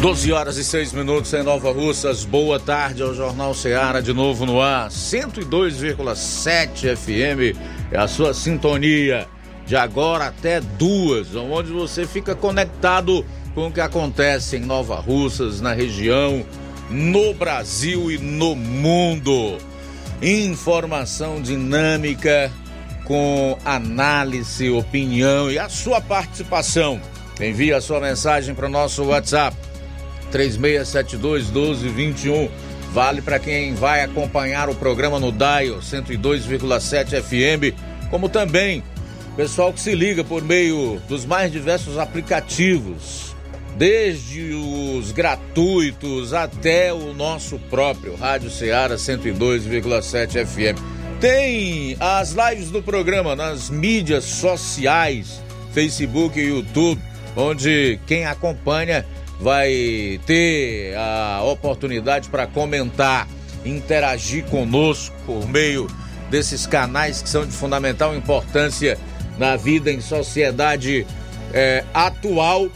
12 horas e 6 minutos em Nova Russas. Boa tarde ao Jornal Ceará de novo no ar. 102,7 FM é a sua sintonia de agora até duas, onde você fica conectado com o que acontece em Nova Russas, na região, no Brasil e no mundo. Informação dinâmica com análise, opinião e a sua participação. Envie a sua mensagem para o nosso WhatsApp 3672 1221. Vale para quem vai acompanhar o programa no Dial 102,7 FM, como também pessoal que se liga por meio dos mais diversos aplicativos, desde os gratuitos até o nosso próprio Rádio Ceará 102,7 FM. Tem as lives do programa nas mídias sociais, Facebook e YouTube, onde quem acompanha vai ter a oportunidade para comentar, interagir conosco por meio desses canais que são de fundamental importância na vida em sociedade é, atual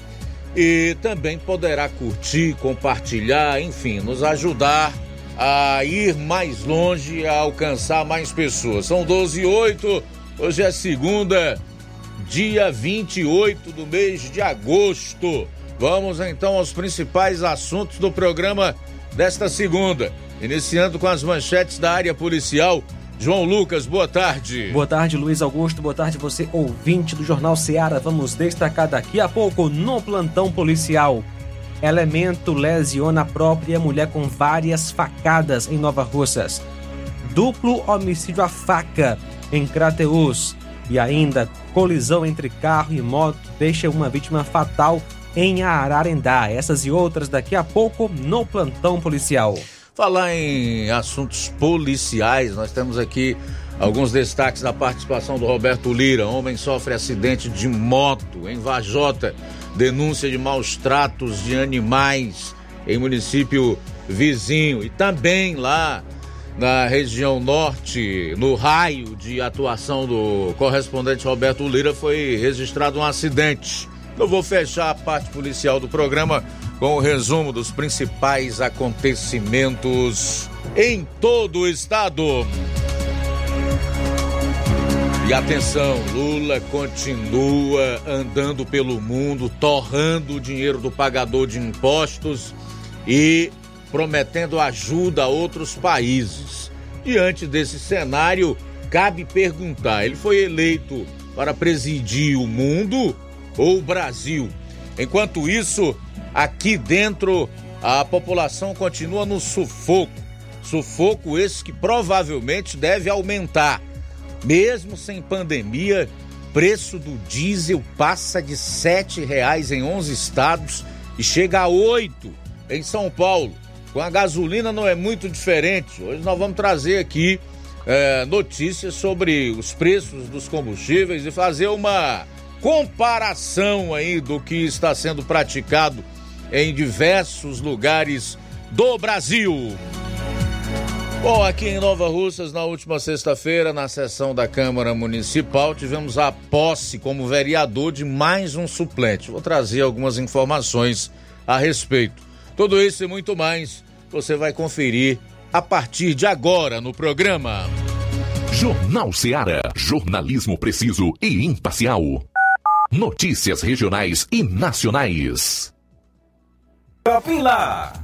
e também poderá curtir, compartilhar, enfim, nos ajudar a ir mais longe, a alcançar mais pessoas. São 12 e 8, hoje é segunda, dia 28 do mês de agosto. Vamos então aos principais assuntos do programa desta segunda. Iniciando com as manchetes da área policial. João Lucas, boa tarde. Boa tarde, Luiz Augusto. Boa tarde, você ouvinte do Jornal Seara. Vamos destacar daqui a pouco no plantão policial. Elemento lesiona a própria mulher com várias facadas em Nova Russas. Duplo homicídio à faca em Crateus. E ainda colisão entre carro e moto deixa uma vítima fatal em Ararendá. Essas e outras daqui a pouco no plantão policial. Falar em assuntos policiais, nós temos aqui alguns destaques da participação do Roberto Lira. Homem sofre acidente de moto em Vajota. Denúncia de maus tratos de animais em município vizinho. E também lá na região norte, no raio de atuação do correspondente Roberto Lira, foi registrado um acidente eu vou fechar a parte policial do programa com o resumo dos principais acontecimentos em todo o estado. E atenção, Lula continua andando pelo mundo, torrando o dinheiro do pagador de impostos e prometendo ajuda a outros países. Diante desse cenário, cabe perguntar: ele foi eleito para presidir o mundo ou Brasil. Enquanto isso, aqui dentro a população continua no sufoco. Sufoco esse que provavelmente deve aumentar. Mesmo sem pandemia, preço do diesel passa de R$ reais em 11 estados e chega a oito em São Paulo. Com a gasolina não é muito diferente. Hoje nós vamos trazer aqui é, notícias sobre os preços dos combustíveis e fazer uma comparação aí do que está sendo praticado em diversos lugares do Brasil. Bom, aqui em Nova Russas, na última sexta-feira, na sessão da Câmara Municipal, tivemos a posse como vereador de mais um suplente. Vou trazer algumas informações a respeito. Tudo isso e muito mais você vai conferir a partir de agora no programa. Jornal Seara. Jornalismo preciso e imparcial. Notícias regionais e nacionais. Shopping Lá.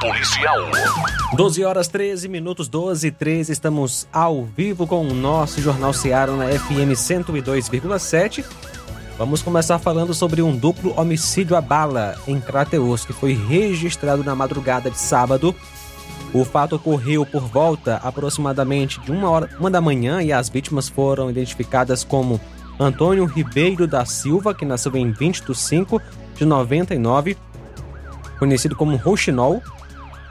policial. 12 horas 13 minutos, 12 e 13. Estamos ao vivo com o nosso Jornal Ceará na FM 102,7. Vamos começar falando sobre um duplo homicídio a bala em Crateus, que foi registrado na madrugada de sábado. O fato ocorreu por volta aproximadamente de uma hora uma da manhã e as vítimas foram identificadas como Antônio Ribeiro da Silva, que nasceu em 20 de 5 de 99, conhecido como Rouxinol,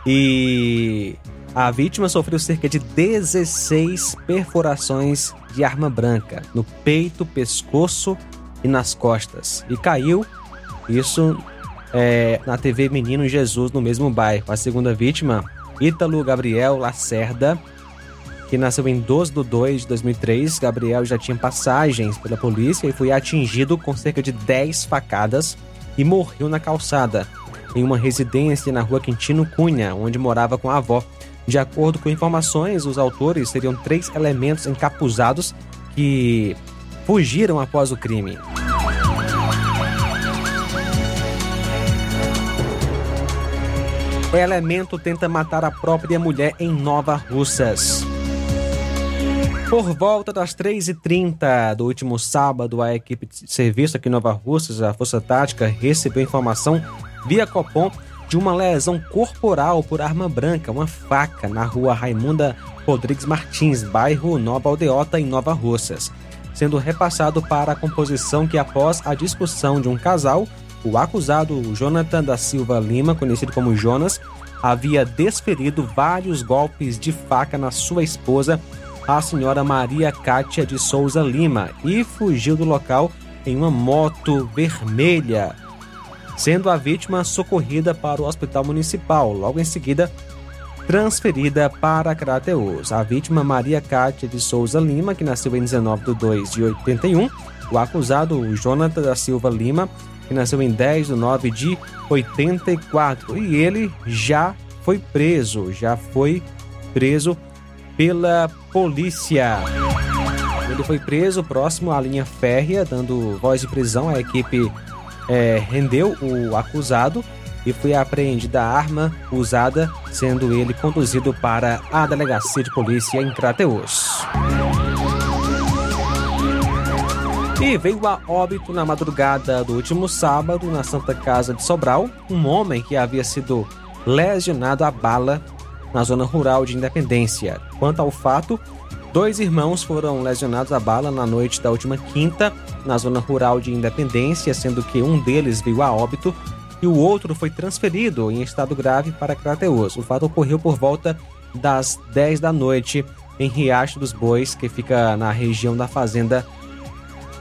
e a vítima sofreu cerca de 16 perfurações de arma branca no peito, pescoço e nas costas e caiu, isso é, na TV Menino Jesus no mesmo bairro. A segunda vítima, Ítalo Gabriel Lacerda, que nasceu em 12 de 2 de 2003. Gabriel já tinha passagens pela polícia e foi atingido com cerca de 10 facadas e morreu na calçada, em uma residência na rua Quintino Cunha, onde morava com a avó. De acordo com informações, os autores seriam três elementos encapuzados que fugiram após o crime. O elemento tenta matar a própria mulher em Nova Russas. Por volta das 3h30 do último sábado, a equipe de serviço aqui em Nova Russas, a Força Tática, recebeu informação via Copom de uma lesão corporal por arma branca, uma faca, na rua Raimunda Rodrigues Martins, bairro Nova Aldeota, em Nova Russas, sendo repassado para a composição que, após a discussão de um casal, o acusado Jonathan da Silva Lima, conhecido como Jonas, havia desferido vários golpes de faca na sua esposa a senhora Maria Cátia de Souza Lima e fugiu do local em uma moto vermelha, sendo a vítima socorrida para o hospital municipal, logo em seguida transferida para Crateus. A vítima Maria Cátia de Souza Lima, que nasceu em 19 de 2 de 81, o acusado Jonathan da Silva Lima, que nasceu em 10 de 9 de 84, e ele já foi preso, já foi preso pela polícia. Ele foi preso próximo à linha férrea, dando voz de prisão. A equipe é, rendeu o acusado e foi apreendida a arma usada, sendo ele conduzido para a delegacia de polícia em Crateus. E veio a óbito na madrugada do último sábado na Santa Casa de Sobral um homem que havia sido lesionado a bala na zona rural de Independência. Quanto ao fato, dois irmãos foram lesionados a bala na noite da última quinta na zona rural de Independência, sendo que um deles veio a óbito e o outro foi transferido em estado grave para Crateus. O fato ocorreu por volta das 10 da noite em Riacho dos Bois, que fica na região da fazenda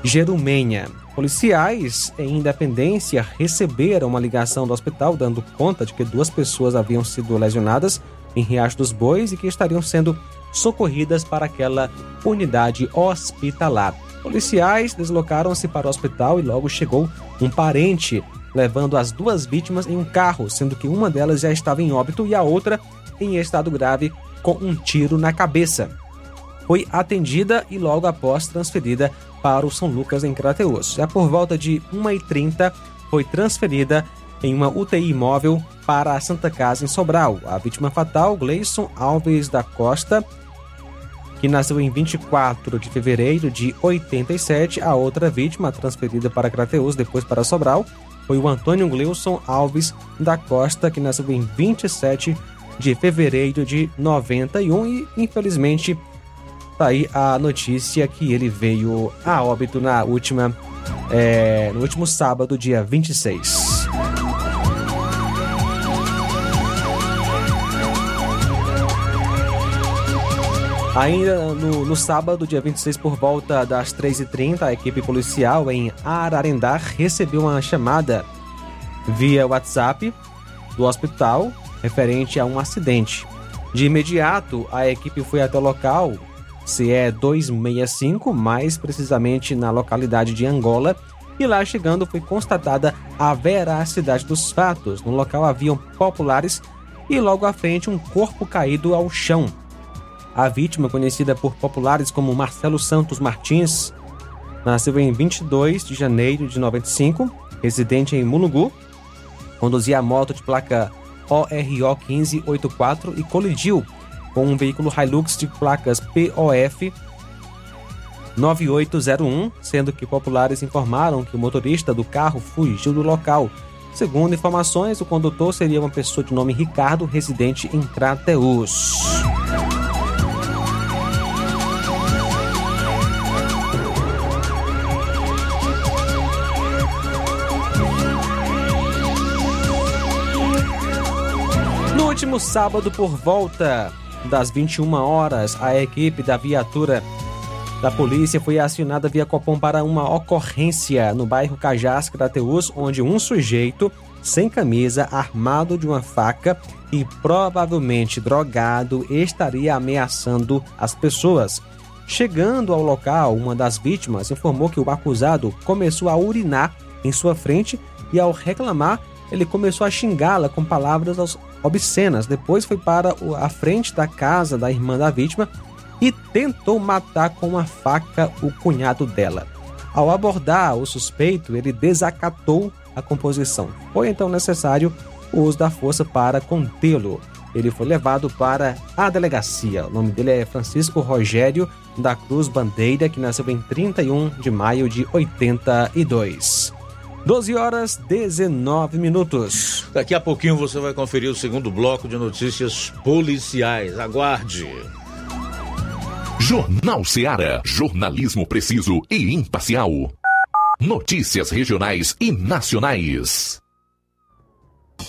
Jerumenha. Policiais em Independência receberam uma ligação do hospital dando conta de que duas pessoas haviam sido lesionadas em Riacho dos Bois e que estariam sendo socorridas para aquela unidade hospitalar. Policiais deslocaram-se para o hospital e logo chegou um parente levando as duas vítimas em um carro, sendo que uma delas já estava em óbito e a outra em estado grave com um tiro na cabeça. Foi atendida e logo após transferida para o São Lucas em Crateus. Já por volta de 1h30 foi transferida em uma UTI móvel para a Santa Casa em Sobral. A vítima fatal, Gleison Alves da Costa, que nasceu em 24 de fevereiro de 87. A outra vítima, transferida para Crateus, depois para Sobral, foi o Antônio Gleison Alves da Costa, que nasceu em 27 de fevereiro de 91 e, infelizmente, Tá aí a notícia que ele veio a óbito na última, é, no último sábado, dia 26. Ainda no, no, sábado, dia 26, por volta das 3h30, a equipe policial em Ararendá recebeu uma chamada via WhatsApp do hospital referente a um acidente. De imediato, a equipe foi até o local CE 265, mais precisamente na localidade de Angola, e lá chegando foi constatada a veracidade dos fatos. No local haviam populares e logo à frente um corpo caído ao chão. A vítima, conhecida por populares como Marcelo Santos Martins, nasceu em 22 de janeiro de 95, residente em Mulugu, conduzia a moto de placa ORO 1584 e colidiu com um veículo Hilux de placas POF 9801, sendo que populares informaram que o motorista do carro fugiu do local. Segundo informações, o condutor seria uma pessoa de nome Ricardo, residente em Crateus. Último sábado, por volta das 21 horas, a equipe da viatura da polícia foi acionada via Copom para uma ocorrência no bairro Cajás, Crateus, onde um sujeito sem camisa, armado de uma faca e provavelmente drogado, estaria ameaçando as pessoas. Chegando ao local, uma das vítimas informou que o acusado começou a urinar em sua frente e, ao reclamar, ele começou a xingá-la com palavras obscenas. Depois foi para a frente da casa da irmã da vítima e tentou matar com uma faca o cunhado dela. Ao abordar o suspeito, ele desacatou a composição. Foi então necessário o uso da força para contê-lo. Ele foi levado para a delegacia. O nome dele é Francisco Rogério da Cruz Bandeira, que nasceu em 31 de maio de 82. 12 horas 19 minutos. Daqui a pouquinho você vai conferir o segundo bloco de notícias policiais. Aguarde. Jornal Seara. Jornalismo preciso e imparcial. Notícias regionais e nacionais.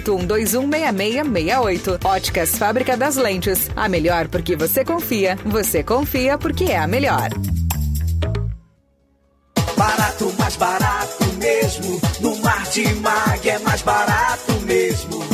81216668. Óticas Fábrica das Lentes. A melhor porque você confia. Você confia porque é a melhor. Barato, mais barato mesmo. No Martimag é mais barato mesmo.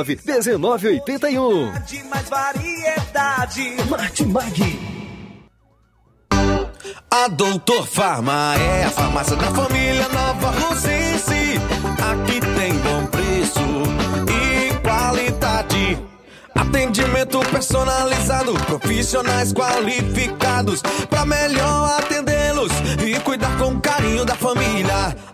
1981. De mais variedade. Martimag. A Doutor Farma é a farmácia da família Nova Rosense. Aqui tem bom preço e qualidade. Atendimento personalizado, profissionais qualificados para melhor atendê-los e cuidar com carinho da família.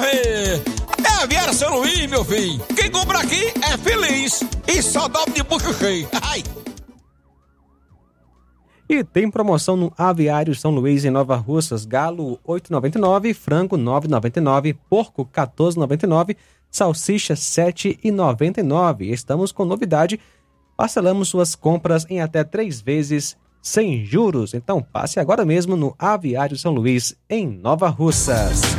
É a São Luís, meu filho. Quem compra aqui é feliz. E só dobra de bucho cheio. Ai. E tem promoção no Aviário São Luís em Nova Russas, galo 8,99, frango 9,99, porco 14,99, salsicha 7,99. Estamos com novidade, parcelamos suas compras em até três vezes sem juros. Então passe agora mesmo no Aviário São Luís, em Nova Russas.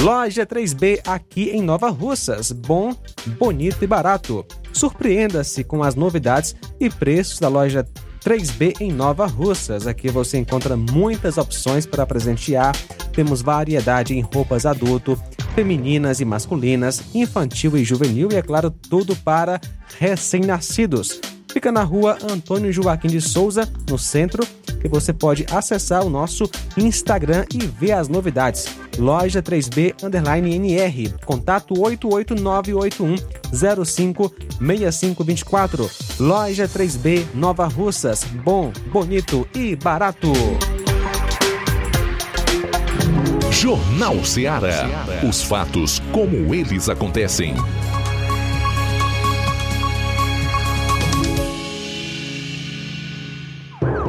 Loja 3B aqui em Nova Russas. Bom, bonito e barato. Surpreenda-se com as novidades e preços da loja 3B em Nova Russas. Aqui você encontra muitas opções para presentear. Temos variedade em roupas adulto, femininas e masculinas, infantil e juvenil e, é claro, tudo para recém-nascidos. Fica na rua Antônio Joaquim de Souza, no centro, que você pode acessar o nosso Instagram e ver as novidades. Loja 3B underline NR. Contato 88981 056524. Loja 3B Nova Russas. Bom, bonito e barato. Jornal Ceará. Os fatos como eles acontecem.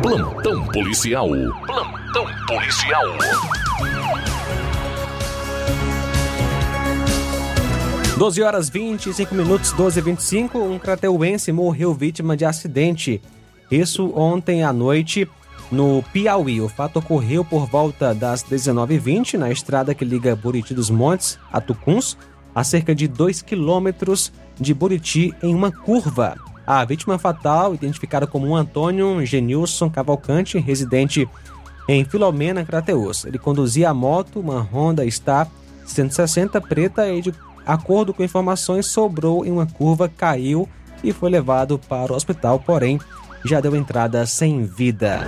Plantão policial. Plantão policial. Doze horas 25 minutos, 12 e 25, um crateuense morreu vítima de acidente. Isso ontem à noite no Piauí. O fato ocorreu por volta das 19h20 na estrada que liga Buriti dos Montes a Tucuns, a cerca de 2 quilômetros de Buriti, em uma curva. A vítima fatal, identificada como Antônio Genilson Cavalcante, residente em Filomena, Crateus. Ele conduzia a moto, uma Honda Star 160 preta e, de acordo com informações, sobrou em uma curva, caiu e foi levado para o hospital, porém já deu entrada sem vida.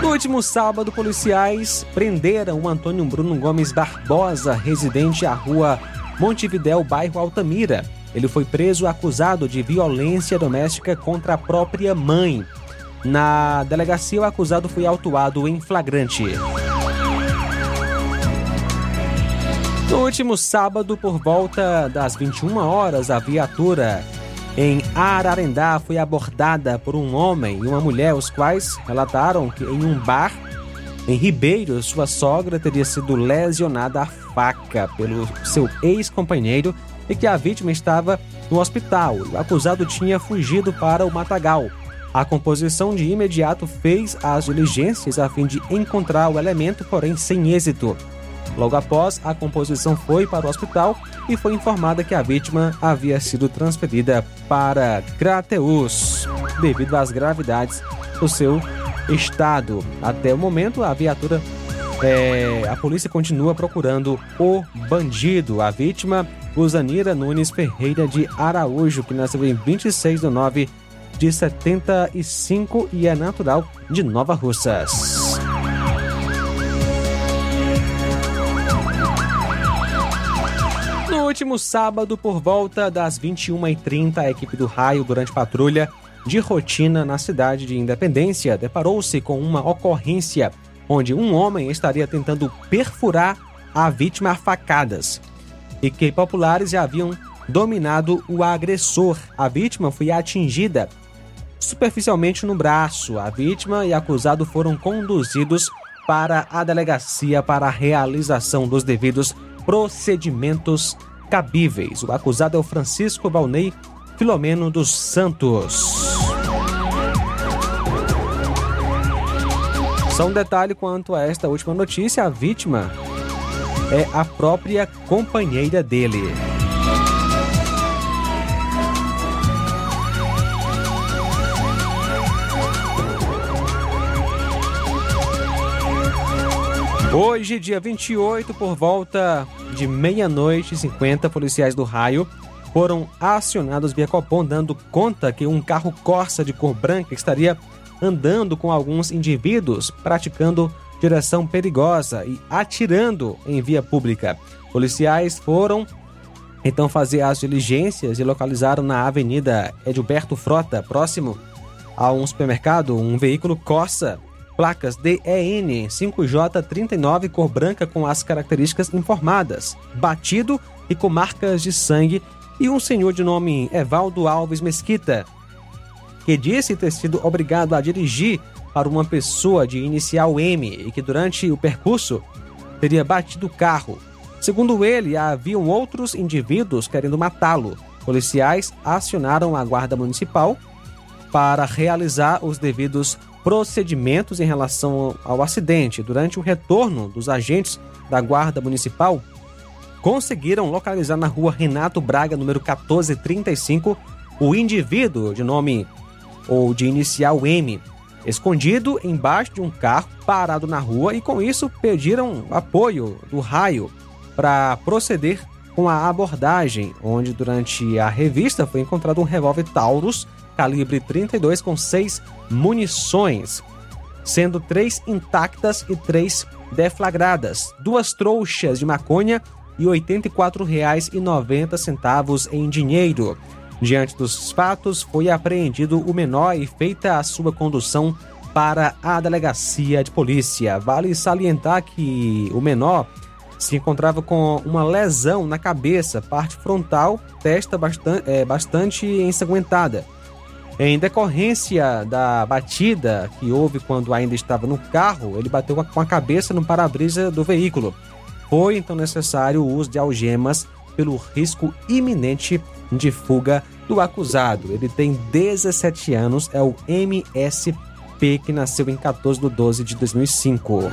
No último sábado, policiais prenderam o Antônio Bruno Gomes Barbosa, residente à rua Montevidéu, bairro Altamira. Ele foi preso acusado de violência doméstica contra a própria mãe. Na delegacia, o acusado foi autuado em flagrante. No último sábado, por volta das 21 horas, a viatura em Ararendá foi abordada por um homem e uma mulher, os quais relataram que em um bar em Ribeiro, sua sogra teria sido lesionada a faca pelo seu ex-companheiro e que a vítima estava no hospital. O acusado tinha fugido para o matagal. A composição de imediato fez as diligências a fim de encontrar o elemento, porém sem êxito. Logo após, a composição foi para o hospital e foi informada que a vítima havia sido transferida para Crateus, devido às gravidades do seu estado. Até o momento, a viatura, é, a polícia continua procurando o bandido. A vítima, Usanira Nunes Ferreira de Araújo, que nasceu em 26 de 9 de 75 e é natural de Nova Russas. No último sábado, por volta das 21h30, a equipe do Raio, durante patrulha de rotina na cidade de Independência, deparou-se com uma ocorrência onde um homem estaria tentando perfurar a vítima a facadas e que populares já haviam dominado o agressor. A vítima foi atingida superficialmente no braço. A vítima e acusado foram conduzidos para a delegacia para a realização dos devidos procedimentos cabíveis. O acusado é o Francisco Valnei Filomeno dos Santos. Só um detalhe quanto a esta última notícia: a vítima é a própria companheira dele. Hoje, dia 28, por volta de meia-noite e 50, policiais do raio foram acionados via Copom, dando conta que um carro Corsa de cor branca estaria andando com alguns indivíduos praticando direção perigosa e atirando em via pública. Policiais foram então fazer as diligências e localizaram na Avenida Edilberto Frota, próximo a um supermercado, um veículo Corsa placas DEN 5J39 cor branca com as características informadas, batido e com marcas de sangue, e um senhor de nome Evaldo Alves Mesquita, que disse ter sido obrigado a dirigir para uma pessoa de inicial M e que durante o percurso teria batido o carro. Segundo ele, haviam outros indivíduos querendo matá-lo. Policiais acionaram a Guarda Municipal para realizar os devidos procedimentos em relação ao acidente. Durante o retorno dos agentes da Guarda Municipal, conseguiram localizar na rua Renato Braga, número 1435, o indivíduo de nome ou de inicial M, escondido embaixo de um carro parado na rua e com isso pediram apoio do raio para proceder com a abordagem, onde durante a revista foi encontrado um revólver Taurus calibre 32 com seis munições, sendo três intactas e três deflagradas, duas trouxas de maconha e R$ 84,90 em dinheiro. Diante dos fatos, foi apreendido o menor e feita a sua condução para a delegacia de polícia. Vale salientar que o menor se encontrava com uma lesão na cabeça, parte frontal, testa bastante, é, bastante ensanguentada Em decorrência da batida que houve quando ainda estava no carro, ele bateu com a cabeça no para-brisa do veículo. Foi então necessário o uso de algemas pelo risco iminente de fuga do acusado. Ele tem 17 anos, é o MSP, que nasceu em 14 de 12 de 2005.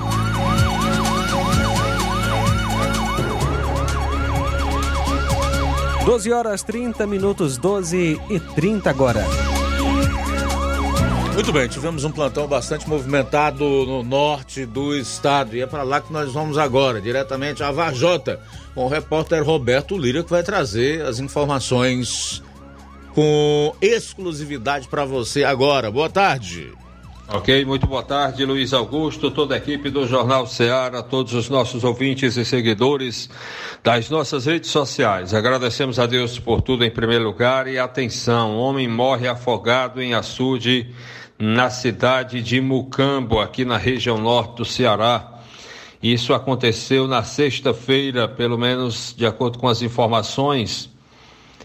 Doze horas 30 minutos, 12 e 30 agora. Muito bem, tivemos um plantão bastante movimentado no norte do estado e é para lá que nós vamos agora, diretamente a Vajota, com o repórter Roberto Lira, que vai trazer as informações com exclusividade para você agora. Boa tarde. Ok, muito boa tarde, Luiz Augusto, toda a equipe do Jornal Ceará, todos os nossos ouvintes e seguidores das nossas redes sociais. Agradecemos a Deus por tudo em primeiro lugar e atenção, homem morre afogado em açude na cidade de Mucambo, aqui na região norte do Ceará. Isso aconteceu na sexta-feira, pelo menos de acordo com as informações.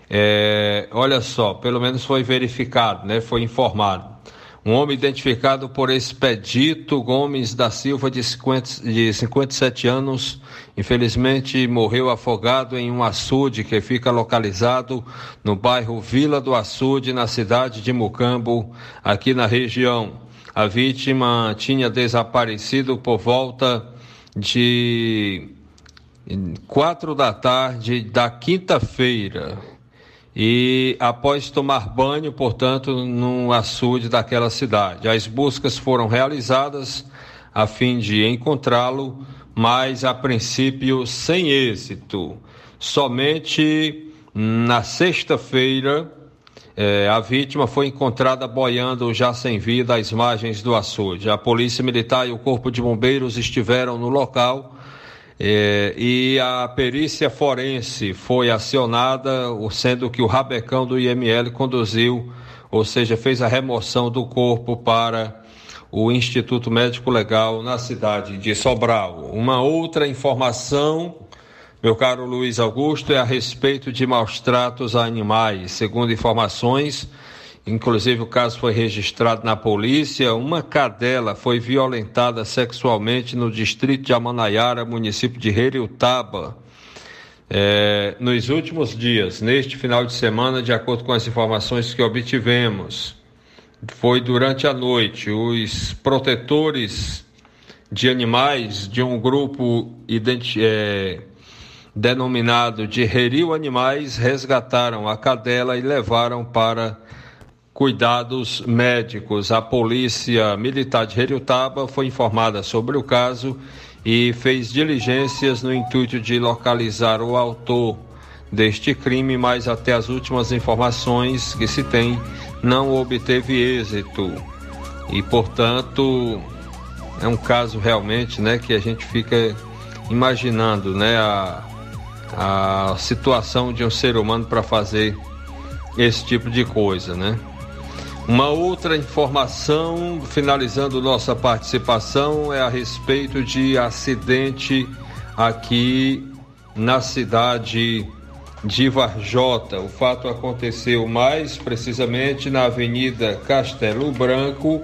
É, olha só, pelo menos foi verificado, né? Foi informado. Um homem identificado por Expedito Gomes da Silva, de, 50, de 57 anos, infelizmente morreu afogado em um açude que fica localizado no bairro Vila do Açude, na cidade de Mucambo, aqui na região. A vítima tinha desaparecido por volta de quatro da tarde da quinta-feira e após tomar banho, portanto, no açude daquela cidade. As buscas foram realizadas a fim de encontrá-lo, mas a princípio sem êxito. Somente na sexta-feira, eh, a vítima foi encontrada boiando já sem vida às margens do açude. A Polícia Militar e o Corpo de Bombeiros estiveram no local é, e a perícia forense foi acionada, sendo que o rabecão do IML conduziu, ou seja, fez a remoção do corpo para o Instituto Médico Legal na cidade de Sobral. Uma outra informação, meu caro Luiz Augusto, é a respeito de maus tratos a animais. Segundo informações, Inclusive, o caso foi registrado na polícia. Uma cadela foi violentada sexualmente no distrito de Amanaiara, município de Heriutaba. É, nos últimos dias, neste final de semana, de acordo com as informações que obtivemos, foi durante a noite. Os protetores de animais de um grupo é, denominado de Reriu Animais resgataram a cadela e levaram para cuidados médicos. A Polícia Militar de Heriutaba foi informada sobre o caso e fez diligências no intuito de localizar o autor deste crime, mas até as últimas informações que se tem não obteve êxito. E, portanto, é um caso realmente, né, que a gente fica imaginando, né, a, a situação de um ser humano para fazer esse tipo de coisa, né? Uma outra informação, finalizando nossa participação, é a respeito de acidente aqui na cidade de Varjota. O fato aconteceu mais precisamente na Avenida Castelo Branco,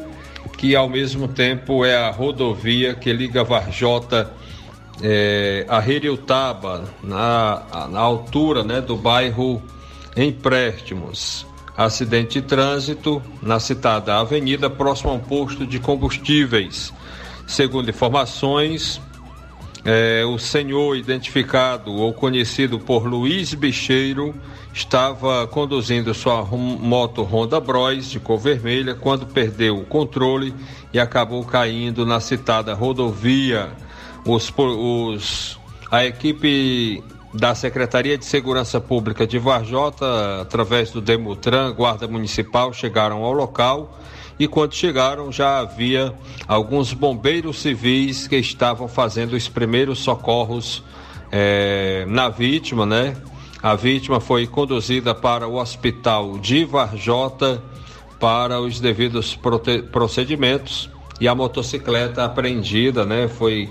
que ao mesmo tempo é a rodovia que liga Varjota é, a Heriutaba, na, na altura né, do bairro Empréstimos acidente de trânsito na citada avenida, próximo a um posto de combustíveis. Segundo informações, é, o senhor identificado ou conhecido por Luiz Bicheiro estava conduzindo sua moto Honda Bros de cor vermelha quando perdeu o controle e acabou caindo na citada rodovia. Os, os, a equipe da Secretaria de Segurança Pública de Varjota, através do Demutran, Guarda Municipal, chegaram ao local e quando chegaram já havia alguns bombeiros civis que estavam fazendo os primeiros socorros é, na vítima, né? A vítima foi conduzida para o hospital de Varjota para os devidos procedimentos e a motocicleta apreendida, né? Foi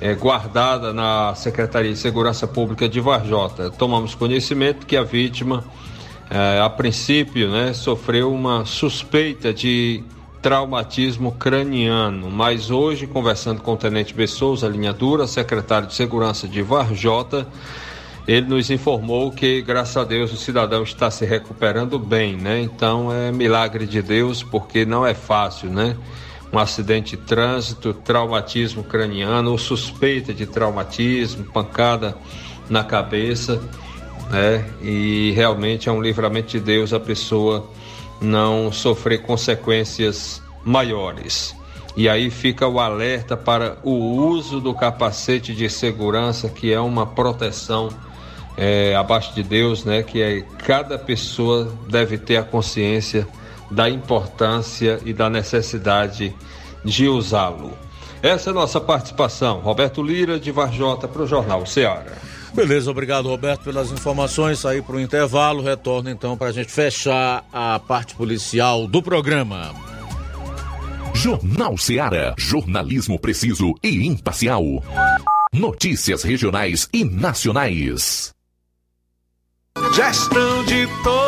é, guardada na Secretaria de Segurança Pública de Varjota. Tomamos conhecimento que a vítima é, a princípio, né, sofreu uma suspeita de traumatismo craniano, mas hoje, conversando com o Tenente Bessouza, linha dura, secretário de Segurança de Varjota, ele nos informou que, graças a Deus, o cidadão está se recuperando bem, né? Então é milagre de Deus, porque não é fácil, né? Um acidente de trânsito, traumatismo craniano, ou suspeita de traumatismo, pancada na cabeça, né? E realmente é um livramento de Deus a pessoa não sofrer consequências maiores. E aí fica o alerta para o uso do capacete de segurança, que é uma proteção é, abaixo de Deus, né? Que é, cada pessoa deve ter a consciência da importância e da necessidade de usá-lo. Essa é a nossa participação. Roberto Lira, de Varjota, para o Jornal Ceará. Beleza, obrigado Roberto pelas informações. Sair para o intervalo, retorno então para a gente fechar a parte policial do programa. Jornal Ceará, jornalismo preciso e imparcial. Notícias regionais e nacionais. Gestão de todos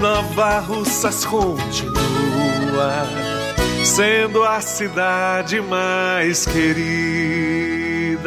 Nova Russas continua sendo a cidade mais querida.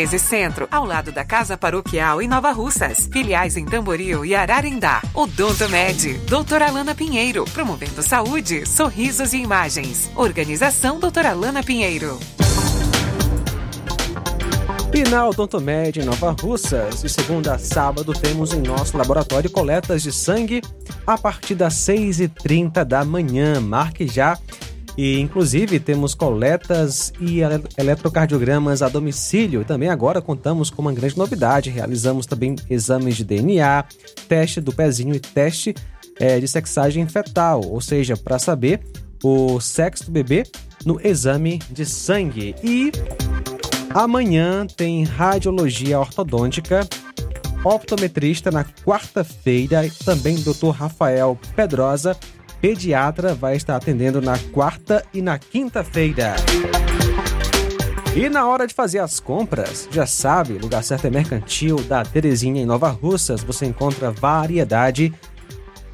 1213 Centro, ao lado da Casa Paroquial em Nova Russas. Filiais em Tamboril e Ararendá. Odonto Med, doutora Alana Pinheiro, promovendo saúde, sorrisos e imagens. Organização doutora Alana Pinheiro. Na Odontomed em Nova Russas, de segunda a sábado, temos em nosso laboratório coletas de sangue a partir das 6h30 da manhã. Marque já. E inclusive temos coletas e ele- eletrocardiogramas a domicílio. Também agora contamos com uma grande novidade. Realizamos também exames de DNA, teste do pezinho e teste eh, de sexagem fetal, ou seja, para saber o sexo do bebê no exame de sangue. E Amanhã tem radiologia ortodôntica, optometrista na quarta-feira, também Dr. Rafael Pedrosa, pediatra, vai estar atendendo na quarta e na quinta-feira. E na hora de fazer as compras, já sabe, lugar certo é Mercantil da Terezinha em Nova Russas. Você encontra variedade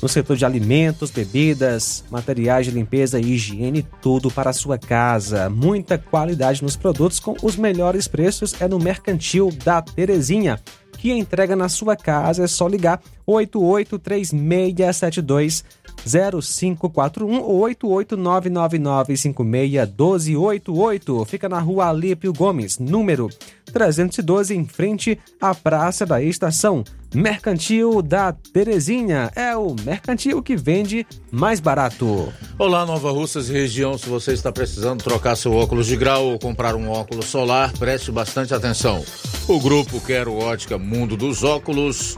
no setor de alimentos, bebidas, materiais de limpeza e higiene, tudo para a sua casa. Muita qualidade nos produtos com os melhores preços é no Mercantil da Terezinha, que entrega na sua casa. É só ligar 883672 0541 ou 88999561288. Fica na rua Alípio Gomes, número 312, em frente à Praça da Estação. Mercantil da Terezinha é o mercantil que vende mais barato. Olá, Nova Russas e região. Se você está precisando trocar seu óculos de grau ou comprar um óculos solar, preste bastante atenção. O grupo Quero Ótica Mundo dos Óculos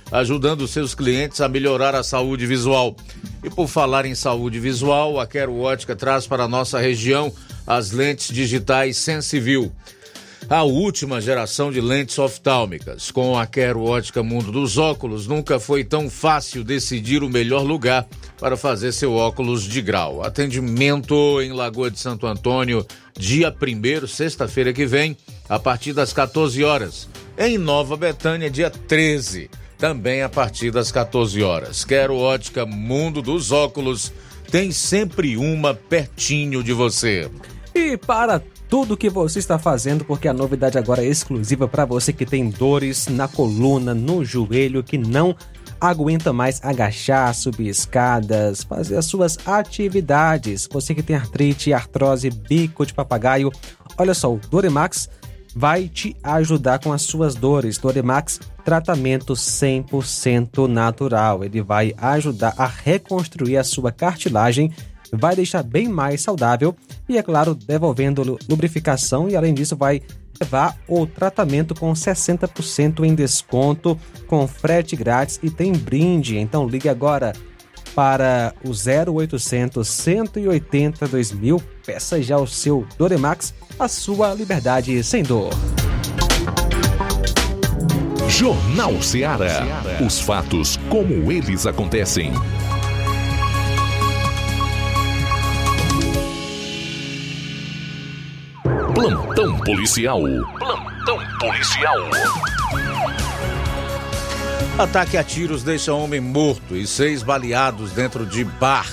ajudando seus clientes a melhorar a saúde visual. E por falar em saúde visual, a Quero Ótica traz para a nossa região as lentes digitais Sensiview. a última geração de lentes oftálmicas. Com a Quero Ótica Mundo dos Óculos, nunca foi tão fácil decidir o melhor lugar para fazer seu óculos de grau. Atendimento em Lagoa de Santo Antônio, dia 1 sexta-feira que vem, a partir das 14 horas. Em Nova Betânia, dia 13, também a partir das 14 horas. Quero Ótica Mundo dos Óculos, tem sempre uma pertinho de você. E para tudo que você está fazendo, porque a novidade agora é exclusiva para você que tem dores na coluna, no joelho, que não aguenta mais agachar, subir escadas, fazer as suas atividades. Você que tem artrite, artrose, bico de papagaio, olha só, o Doremax vai te ajudar com as suas dores. Doremax, tratamento 100% natural. Ele vai ajudar a reconstruir a sua cartilagem vai deixar bem mais saudável e, é claro, devolvendo lubrificação e, além disso, vai levar o tratamento com 60% em desconto, com frete grátis e tem brinde. Então ligue agora para o 0800 180 2000. Peça já o seu Doremax, a sua liberdade sem dor. Jornal Ceará. Os fatos como eles acontecem. Plantão policial. Plantão policial. Ataque a tiros deixa um homem morto e seis baleados dentro de bar.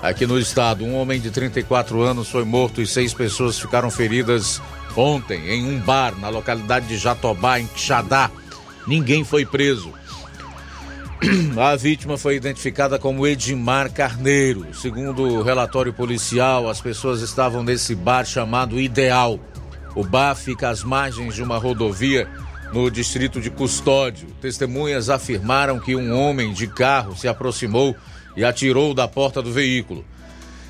Aqui no estado, um homem de 34 anos foi morto e seis pessoas ficaram feridas ontem em um bar na localidade de Jatobá, em Quixadá. Ninguém foi preso. A vítima foi identificada como Edmar Carneiro. Segundo o relatório policial, as pessoas estavam nesse bar chamado Ideal. O bar fica às margens de uma rodovia no distrito de Custódio. Testemunhas afirmaram que um homem de carro se aproximou e atirou da porta do veículo.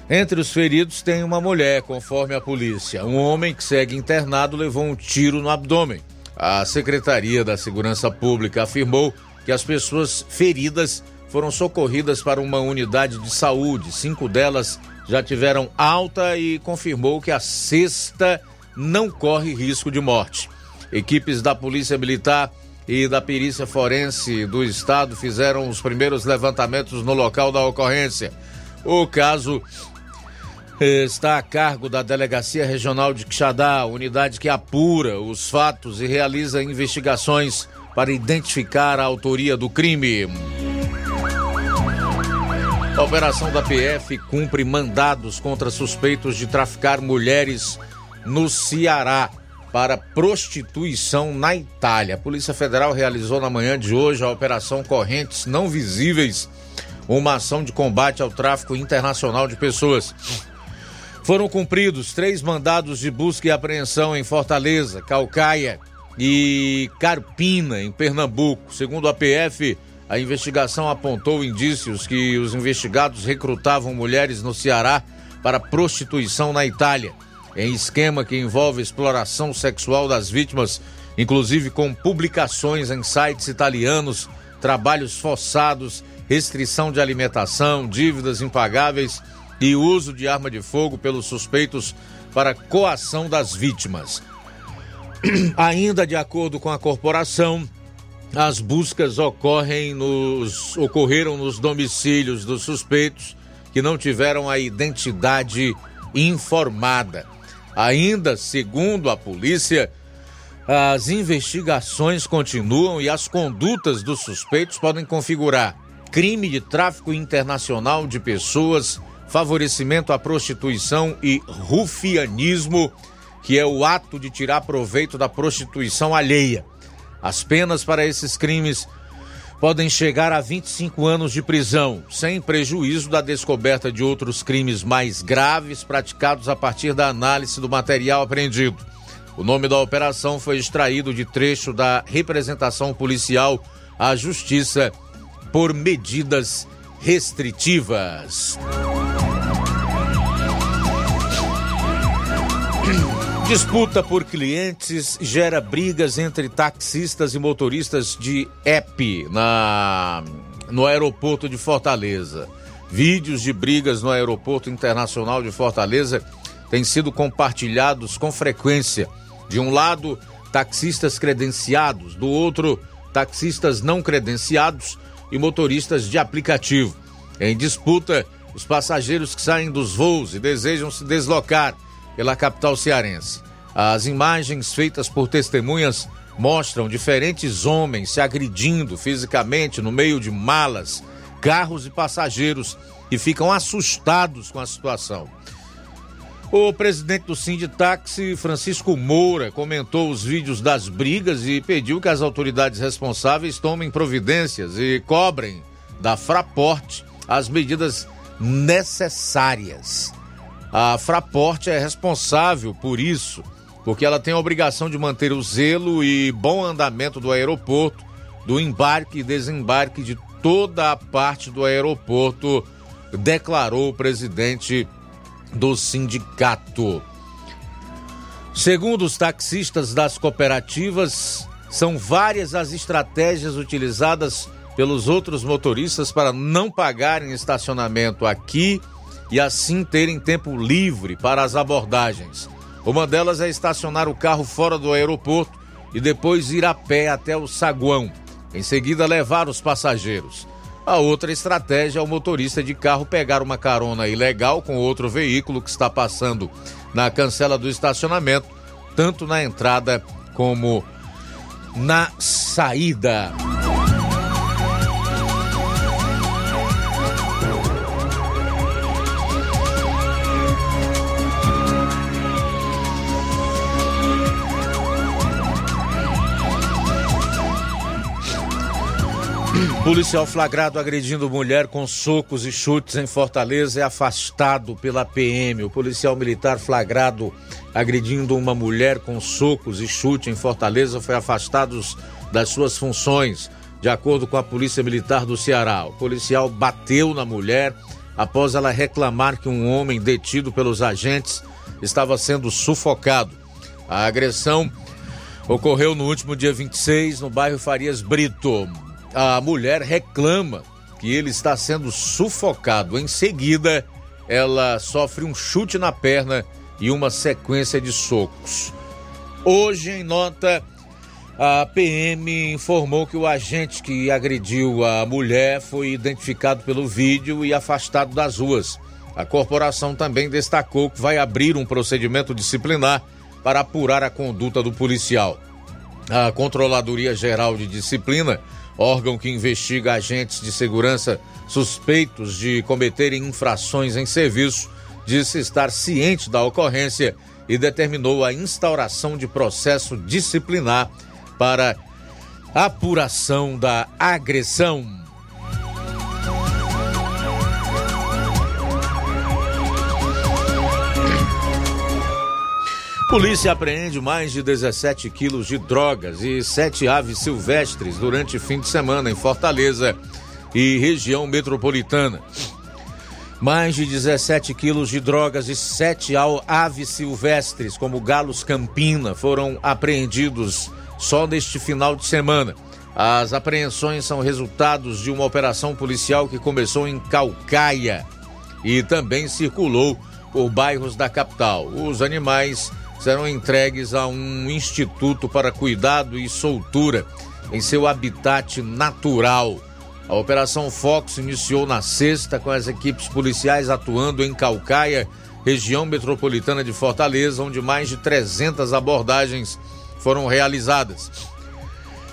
Entre os feridos tem uma mulher, conforme a polícia. Um homem que segue internado levou um tiro no abdômen. A Secretaria da Segurança Pública afirmou que as pessoas feridas foram socorridas para uma unidade de saúde. Cinco delas já tiveram alta e confirmou que a sexta não corre risco de morte. Equipes da Polícia Militar e da Perícia Forense do Estado fizeram os primeiros levantamentos no local da ocorrência. O caso está a cargo da Delegacia Regional de Quixadá, unidade que apura os fatos e realiza investigações para identificar a autoria do crime. A operação da PF cumpre mandados contra suspeitos de traficar mulheres no Ceará para prostituição na Itália. A Polícia Federal realizou na manhã de hoje a Operação Correntes Não Visíveis, uma ação de combate ao tráfico internacional de pessoas. Foram cumpridos três mandados de busca e apreensão em Fortaleza, Calcaia, e Carpina, em Pernambuco. Segundo a PF, a investigação apontou indícios que os investigados recrutavam mulheres no Ceará para prostituição na Itália, em esquema que envolve exploração sexual das vítimas, inclusive com publicações em sites italianos, trabalhos forçados, restrição de alimentação, dívidas impagáveis e uso de arma de fogo pelos suspeitos para coação das vítimas. Ainda de acordo com a corporação, as buscas ocorrem nos, ocorreram nos domicílios dos suspeitos que não tiveram a identidade informada. Ainda, segundo a polícia, as investigações continuam e as condutas dos suspeitos podem configurar crime de tráfico internacional de pessoas, favorecimento à prostituição e rufianismo que é o ato de tirar proveito da prostituição alheia. As penas para esses crimes podem chegar a 25 anos de prisão, sem prejuízo da descoberta de outros crimes mais graves praticados a partir da análise do material apreendido. O nome da operação foi extraído de trecho da representação policial à Justiça por medidas restritivas. Disputa por clientes gera brigas entre taxistas e motoristas de app na, no aeroporto de Fortaleza. Vídeos de brigas no aeroporto internacional de Fortaleza têm sido compartilhados com frequência De um lado, taxistas credenciados, do outro, taxistas não credenciados e motoristas de aplicativo. Em disputa, os passageiros que saem dos voos e desejam se deslocar pela capital cearense. As imagens feitas por testemunhas mostram diferentes homens se agredindo fisicamente no meio de malas, carros e passageiros e ficam assustados com a situação. O presidente do Sinditaxi, Francisco Moura, comentou os vídeos das brigas e pediu que as autoridades responsáveis tomem providências e cobrem da Fraporte as medidas necessárias. A Fraporte é responsável por isso, porque ela tem a obrigação de manter o zelo e bom andamento do aeroporto, do embarque e desembarque de toda a parte do aeroporto, declarou o presidente do sindicato. Segundo os taxistas das cooperativas, são várias as estratégias utilizadas pelos outros motoristas para não pagarem estacionamento aqui e assim terem tempo livre para as abordagens. Uma delas é estacionar o carro fora do aeroporto e depois ir a pé até o saguão, em seguida levar os passageiros. A outra estratégia é o motorista de carro pegar uma carona ilegal com outro veículo que está passando na cancela do estacionamento, tanto na entrada como na saída. Policial flagrado agredindo mulher com socos e chutes em Fortaleza é afastado pela PM. O policial militar flagrado agredindo uma mulher com socos e chute em Fortaleza foi afastado das suas funções, de acordo com a Polícia Militar do Ceará. O policial bateu na mulher após ela reclamar que um homem detido pelos agentes estava sendo sufocado. A agressão ocorreu no último dia 26 no bairro Farias Brito a mulher reclama que ele está sendo sufocado. Em seguida, ela sofre um chute na perna e uma sequência de socos. Hoje, em nota, a PM informou que o agente que agrediu a mulher foi identificado pelo vídeo e afastado das ruas. A corporação também destacou que vai abrir um procedimento disciplinar para apurar a conduta do policial. A Controladoria Geral de Disciplina órgão que investiga agentes de segurança suspeitos de cometerem infrações em serviço, disse estar ciente da ocorrência e determinou a instauração de processo disciplinar para apuração da agressão. Polícia apreende mais de 17 quilos de drogas e sete aves silvestres durante fim de semana em Fortaleza e região metropolitana. Mais de 17 quilos de drogas e sete aves silvestres, como galos campina, foram apreendidos só neste final de semana. As apreensões são resultados de uma operação policial que começou em Calcaia e também circulou por bairros da capital. Os animais serão entregues a um instituto para cuidado e soltura em seu habitat natural. A Operação Fox iniciou na sexta com as equipes policiais atuando em Calcaia, região metropolitana de Fortaleza, onde mais de 300 abordagens foram realizadas.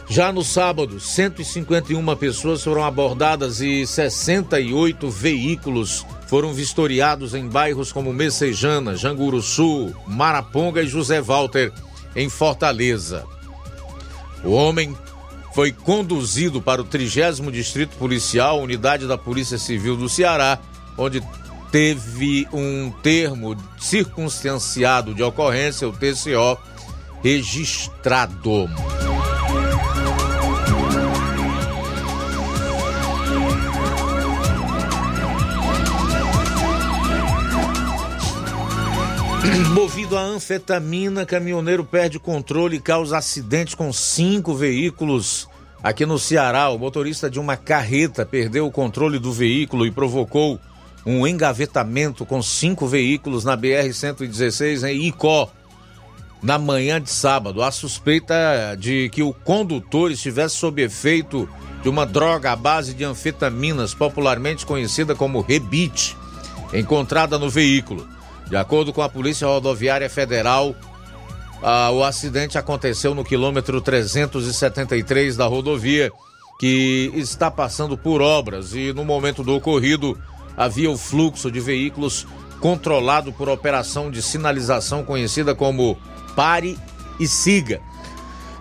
Já no sábado, 151 pessoas foram abordadas e 68 veículos foram vistoriados em bairros como Messejana, Sul, Maraponga e José Walter, em Fortaleza. O homem foi conduzido para o 30 Distrito Policial, unidade da Polícia Civil do Ceará, onde teve um termo circunstanciado de ocorrência, o TCO, registrado. Movido a anfetamina, caminhoneiro perde controle e causa acidente com cinco veículos. Aqui no Ceará, o motorista de uma carreta perdeu o controle do veículo e provocou um engavetamento com cinco veículos na BR-116 em Icó. na manhã de sábado. A suspeita de que o condutor estivesse sob efeito de uma droga à base de anfetaminas, popularmente conhecida como rebite, encontrada no veículo. De acordo com a Polícia Rodoviária Federal, o acidente aconteceu no quilômetro 373 da rodovia, que está passando por obras e no momento do ocorrido havia o fluxo de veículos controlado por operação de sinalização conhecida como pare e siga.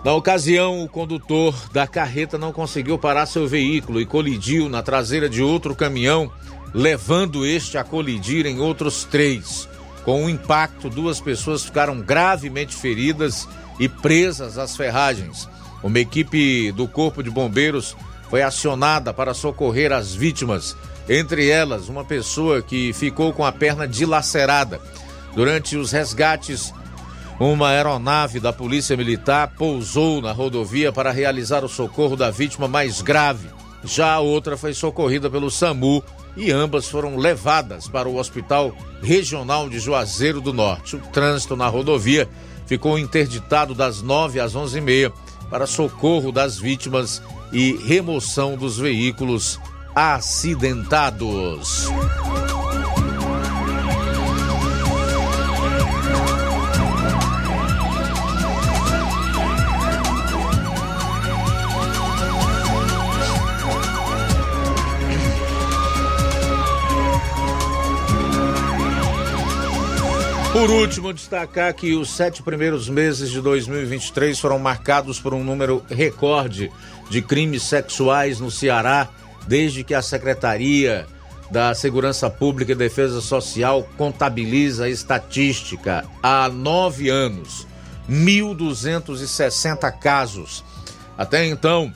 Na ocasião, o condutor da carreta não conseguiu parar seu veículo e colidiu na traseira de outro caminhão, levando este a colidir em outros três. Com o impacto, duas pessoas ficaram gravemente feridas e presas às ferragens. Uma equipe do Corpo de Bombeiros foi acionada para socorrer as vítimas, entre elas uma pessoa que ficou com a perna dilacerada. Durante os resgates, uma aeronave da Polícia Militar pousou na rodovia para realizar o socorro da vítima mais grave. Já a outra foi socorrida pelo SAMU e ambas foram levadas para o Hospital Regional de Juazeiro do Norte. O trânsito na rodovia ficou interditado das 9 às 11h30 para socorro das vítimas e remoção dos veículos acidentados. Por último, destacar que os sete primeiros meses de 2023 foram marcados por um número recorde de crimes sexuais no Ceará, desde que a Secretaria da Segurança Pública e Defesa Social contabiliza a estatística há nove anos. 1.260 casos. Até então,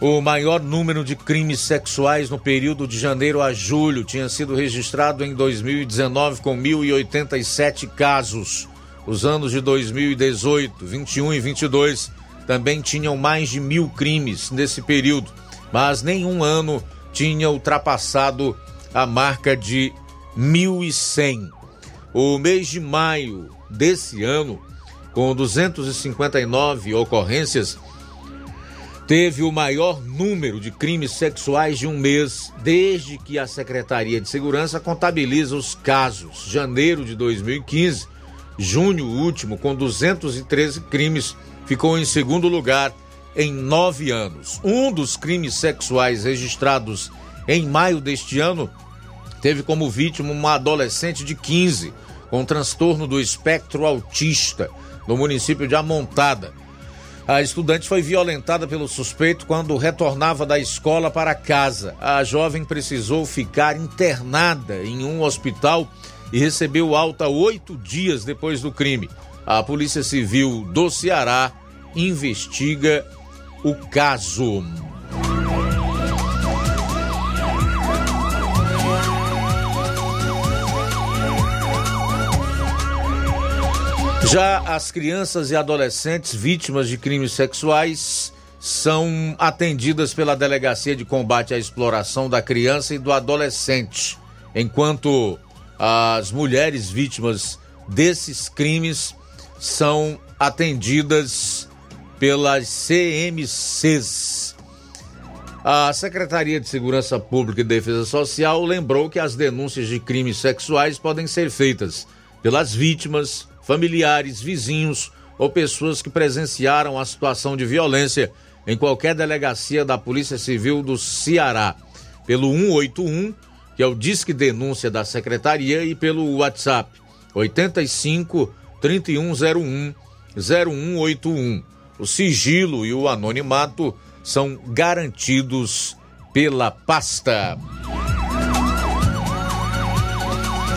o maior número de crimes sexuais no período de janeiro a julho tinha sido registrado em 2019 com 1.087 casos. Os anos de 2018, 21 e 22 também tinham mais de mil crimes nesse período, mas nenhum ano tinha ultrapassado a marca de 1.100. O mês de maio desse ano, com 259 ocorrências, teve o maior número de crimes sexuais de um mês desde que a Secretaria de Segurança contabiliza os casos. Janeiro de 2015, junho último, com 213 crimes, ficou em segundo lugar em nove anos. Um dos crimes sexuais registrados em maio deste ano teve como vítima uma adolescente de 15 com transtorno do espectro autista no município de Amontada. A estudante foi violentada pelo suspeito quando retornava da escola para casa. A jovem precisou ficar internada em um hospital e recebeu alta oito dias depois do crime. A Polícia Civil do Ceará investiga o caso. Já as crianças e adolescentes vítimas de crimes sexuais são atendidas pela Delegacia de Combate à Exploração da Criança e do Adolescente, enquanto as mulheres vítimas desses crimes são atendidas pelas CMCs. A Secretaria de Segurança Pública e Defesa Social lembrou que as denúncias de crimes sexuais podem ser feitas pelas vítimas, familiares, vizinhos ou pessoas que presenciaram a situação de violência em qualquer delegacia da Polícia Civil do Ceará, pelo 181, que é o Disque Denúncia da Secretaria, e pelo WhatsApp 85 3101 0181. O sigilo e o anonimato são garantidos pela pasta.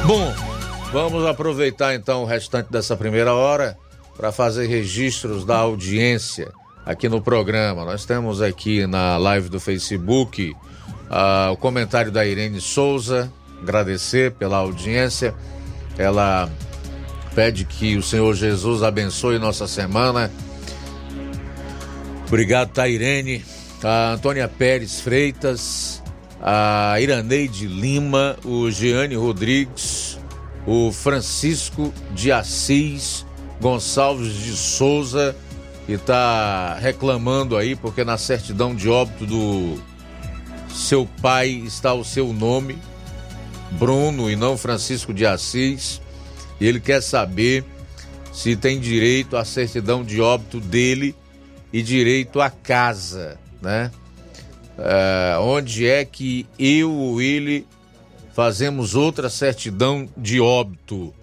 Bom, Vamos aproveitar então o restante dessa primeira hora para fazer registros da audiência aqui no programa. Nós temos aqui na live do Facebook uh, o comentário da Irene Souza, agradecer pela audiência. Ela pede que o Senhor Jesus abençoe nossa semana. Obrigado, tá, Irene. A Antônia Pérez Freitas, a Iraneide Lima, o Giane Rodrigues, o Francisco de Assis Gonçalves de Souza, que está reclamando aí, porque na certidão de óbito do seu pai está o seu nome, Bruno, e não Francisco de Assis. E ele quer saber se tem direito à certidão de óbito dele e direito à casa, né? É, onde é que eu ou ele fazemos outra certidão de óbito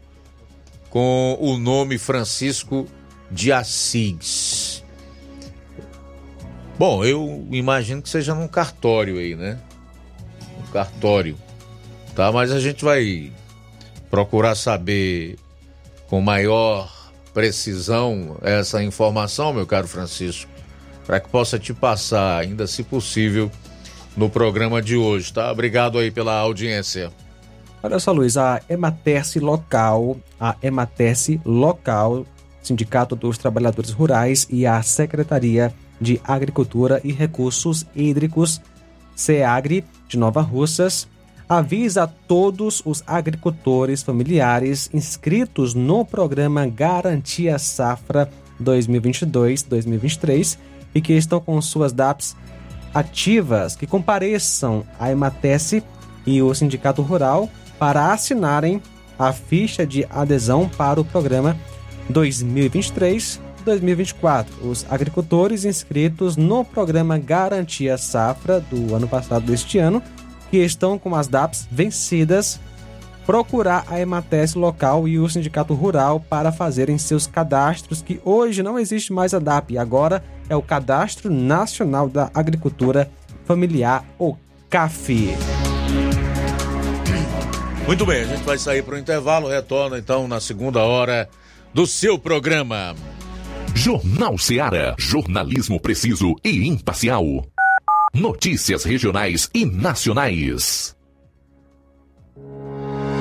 com o nome Francisco de Assis? Bom, eu imagino que seja num cartório aí, né? Um cartório, tá? Mas a gente vai procurar saber com maior precisão essa informação, meu caro Francisco, para que possa te passar, ainda se possível, no programa de hoje, tá? Obrigado aí pela audiência. Olha só, Luiz, a Ematerce Local, a Ematerce Local, Sindicato dos Trabalhadores Rurais e a Secretaria de Agricultura e Recursos Hídricos, SEAGRE, de Nova Russas, avisa a todos os agricultores familiares inscritos no programa Garantia Safra 2022-2023 e que estão com suas DAPs ativas que compareçam à Ematece e o Sindicato Rural para assinarem a ficha de adesão para o programa 2023-2024. Os agricultores inscritos no programa Garantia Safra do ano passado deste ano que estão com as DAPs vencidas procurar a Emates local e o sindicato rural para fazerem seus cadastros, que hoje não existe mais a DAP, agora é o Cadastro Nacional da Agricultura Familiar, o CAF. Muito bem, a gente vai sair para o intervalo, retorna então na segunda hora do seu programa. Jornal Seara, jornalismo preciso e imparcial. Notícias regionais e nacionais.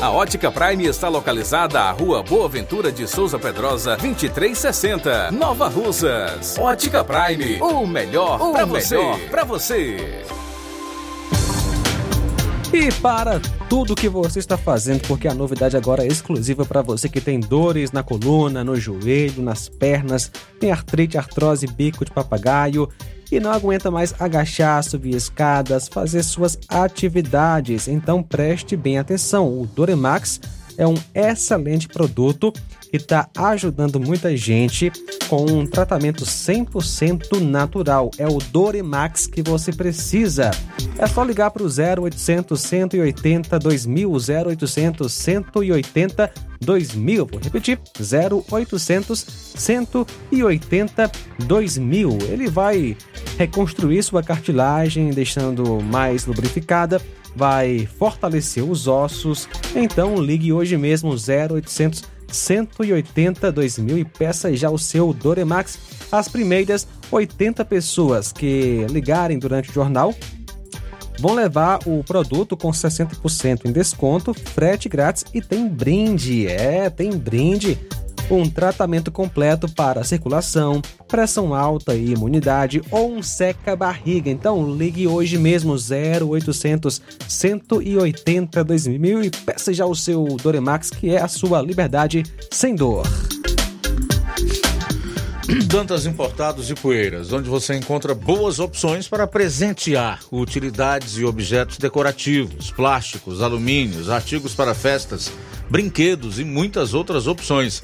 A Ótica Prime está localizada à Rua Boa Ventura de Souza Pedrosa, 2360, Nova Russas. Ótica Prime. O melhor para você. Para você. E para tudo que você está fazendo, porque a novidade agora é exclusiva para você que tem dores na coluna, no joelho, nas pernas, tem artrite, artrose, bico de papagaio e não aguenta mais agachar, subir escadas, fazer suas atividades. Então preste bem atenção. O Doremax é um excelente produto que está ajudando muita gente com um tratamento 100% natural. É o Doremax que você precisa. É só ligar para o 0800 180 2000, 0800 180 2000. Vou repetir: 0800 180 2000. Ele vai reconstruir sua cartilagem, deixando mais lubrificada, vai fortalecer os ossos. Então ligue hoje mesmo 0800 180 2000 e peça já o seu Doremax. As primeiras 80 pessoas que ligarem durante o jornal vão levar o produto com 60% em desconto, frete grátis e tem brinde. É, tem brinde. Um tratamento completo para circulação, pressão alta e imunidade ou um seca-barriga. Então ligue hoje mesmo 0800 180 2000 e peça já o seu Doremax, que é a sua liberdade sem dor. Dantas Importados e Poeiras, onde você encontra boas opções para presentear utilidades e objetos decorativos, plásticos, alumínios, artigos para festas, brinquedos e muitas outras opções.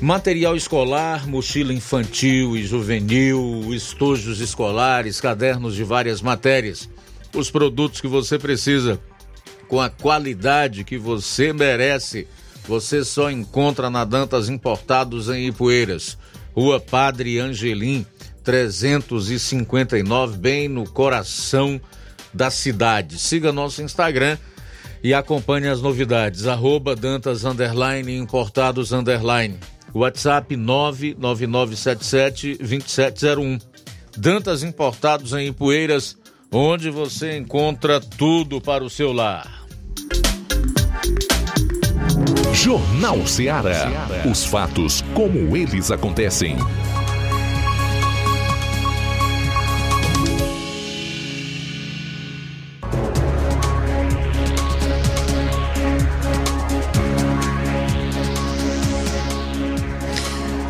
Material escolar, mochila infantil e juvenil, estojos escolares, cadernos de várias matérias. Os produtos que você precisa com a qualidade que você merece, você só encontra na Dantas Importados em Ipueiras. Rua Padre Angelim, 359, bem no coração da cidade. Siga nosso Instagram e acompanhe as novidades. Arroba Dantas Underline Importados Underline. WhatsApp 99977-2701. Dantas Importados em Ipueiras, onde você encontra tudo para o seu lar. Jornal Ceará. Os fatos como eles acontecem.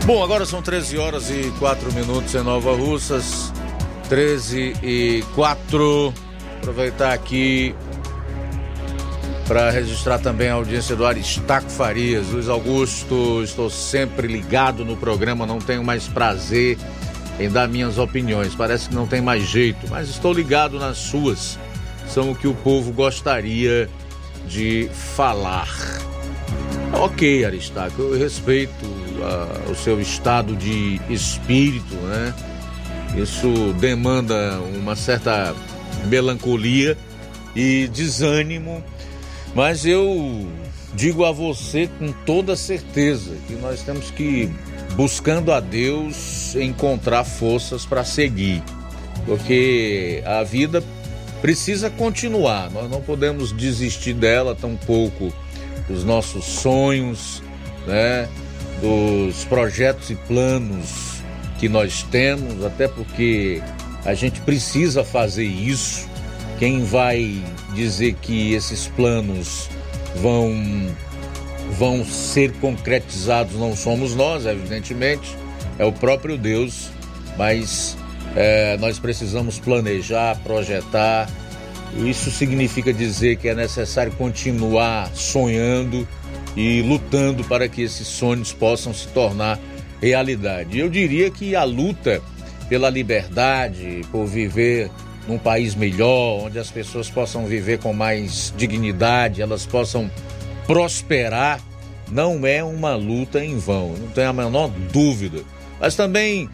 Bom, agora são 13 horas e 4 minutos em Nova Russas. 13 e 4. Aproveitar aqui para registrar também a audiência do Aristaco Farias. Luiz Augusto, estou sempre ligado no programa, não tenho mais prazer em dar minhas opiniões. Parece que não tem mais jeito, mas estou ligado nas suas. São o que o povo gostaria de falar. Ok, Aristaco, eu respeito o seu estado de espírito, né? Isso demanda uma certa melancolia e desânimo, mas eu digo a você com toda certeza que nós temos que, buscando a Deus, encontrar forças para seguir, porque a vida precisa continuar, nós não podemos desistir dela, tampouco dos nossos sonhos, né? Dos projetos e planos que nós temos, até porque a gente precisa fazer isso. Quem vai dizer que esses planos vão vão ser concretizados não somos nós, evidentemente, é o próprio Deus, mas é, nós precisamos planejar, projetar. Isso significa dizer que é necessário continuar sonhando, e lutando para que esses sonhos possam se tornar realidade. Eu diria que a luta pela liberdade, por viver num país melhor, onde as pessoas possam viver com mais dignidade, elas possam prosperar, não é uma luta em vão, não tenho a menor dúvida. Mas também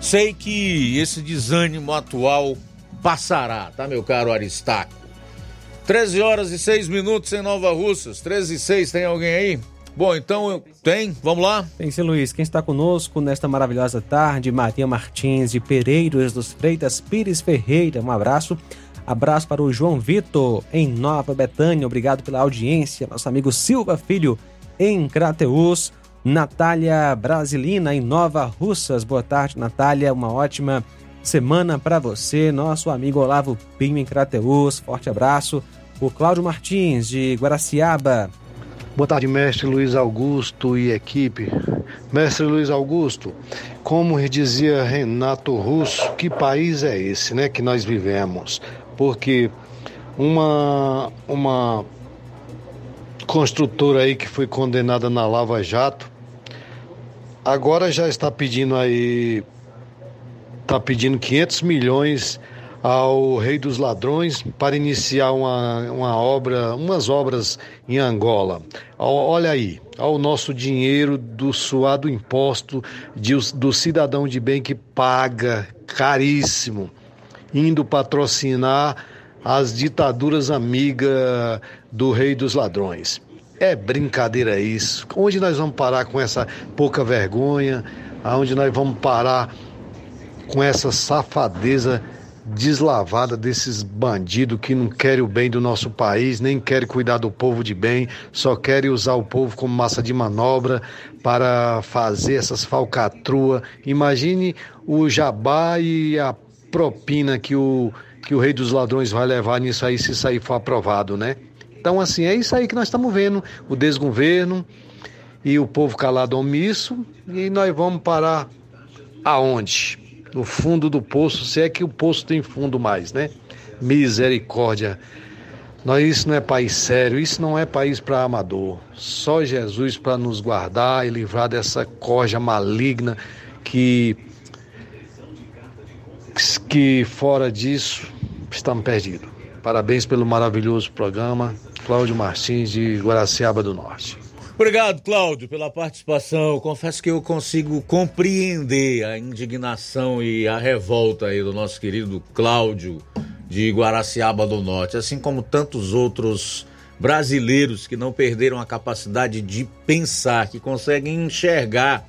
sei que esse desânimo atual passará, tá, meu caro Aristarco? 13 horas e 6 minutos em Nova Russas, 13 e 6, tem alguém aí? Bom, então tem, vamos lá? Tem sim, Luiz. Quem está conosco nesta maravilhosa tarde, Maria Martins de Pereiros dos Freitas Pires Ferreira. Um abraço. Abraço para o João Vitor em Nova Betânia. Obrigado pela audiência. Nosso amigo Silva Filho em Crateus. Natália Brasilina em Nova Russas. Boa tarde, Natália. Uma ótima semana para você. Nosso amigo Olavo Pinho em Crateus. Forte abraço. O Cláudio Martins de Guaraciaba. Boa tarde, mestre Luiz Augusto e equipe. Mestre Luiz Augusto, como dizia Renato Russo, que país é esse, né, que nós vivemos? Porque uma uma construtora aí que foi condenada na Lava Jato agora já está pedindo aí está pedindo 500 milhões ao Rei dos Ladrões para iniciar uma, uma obra, umas obras em Angola. Olha aí, ao nosso dinheiro do suado imposto de, do cidadão de bem que paga caríssimo, indo patrocinar as ditaduras amigas do Rei dos Ladrões. É brincadeira isso. Onde nós vamos parar com essa pouca vergonha? Aonde nós vamos parar com essa safadeza? Deslavada desses bandidos que não querem o bem do nosso país, nem querem cuidar do povo de bem, só querem usar o povo como massa de manobra para fazer essas falcatruas. Imagine o jabá e a propina que o, que o rei dos ladrões vai levar nisso aí, se isso aí for aprovado, né? Então, assim, é isso aí que nós estamos vendo: o desgoverno e o povo calado omisso, e nós vamos parar aonde? No fundo do poço, se é que o poço tem fundo mais, né? Misericórdia. Nós, isso não é país sério, isso não é país para amador. Só Jesus para nos guardar e livrar dessa corja maligna que que fora disso estamos perdidos. Parabéns pelo maravilhoso programa. Cláudio Martins de Guaraciaba do Norte. Obrigado, Cláudio, pela participação. Confesso que eu consigo compreender a indignação e a revolta aí do nosso querido Cláudio de Guaraciaba do Norte, assim como tantos outros brasileiros que não perderam a capacidade de pensar, que conseguem enxergar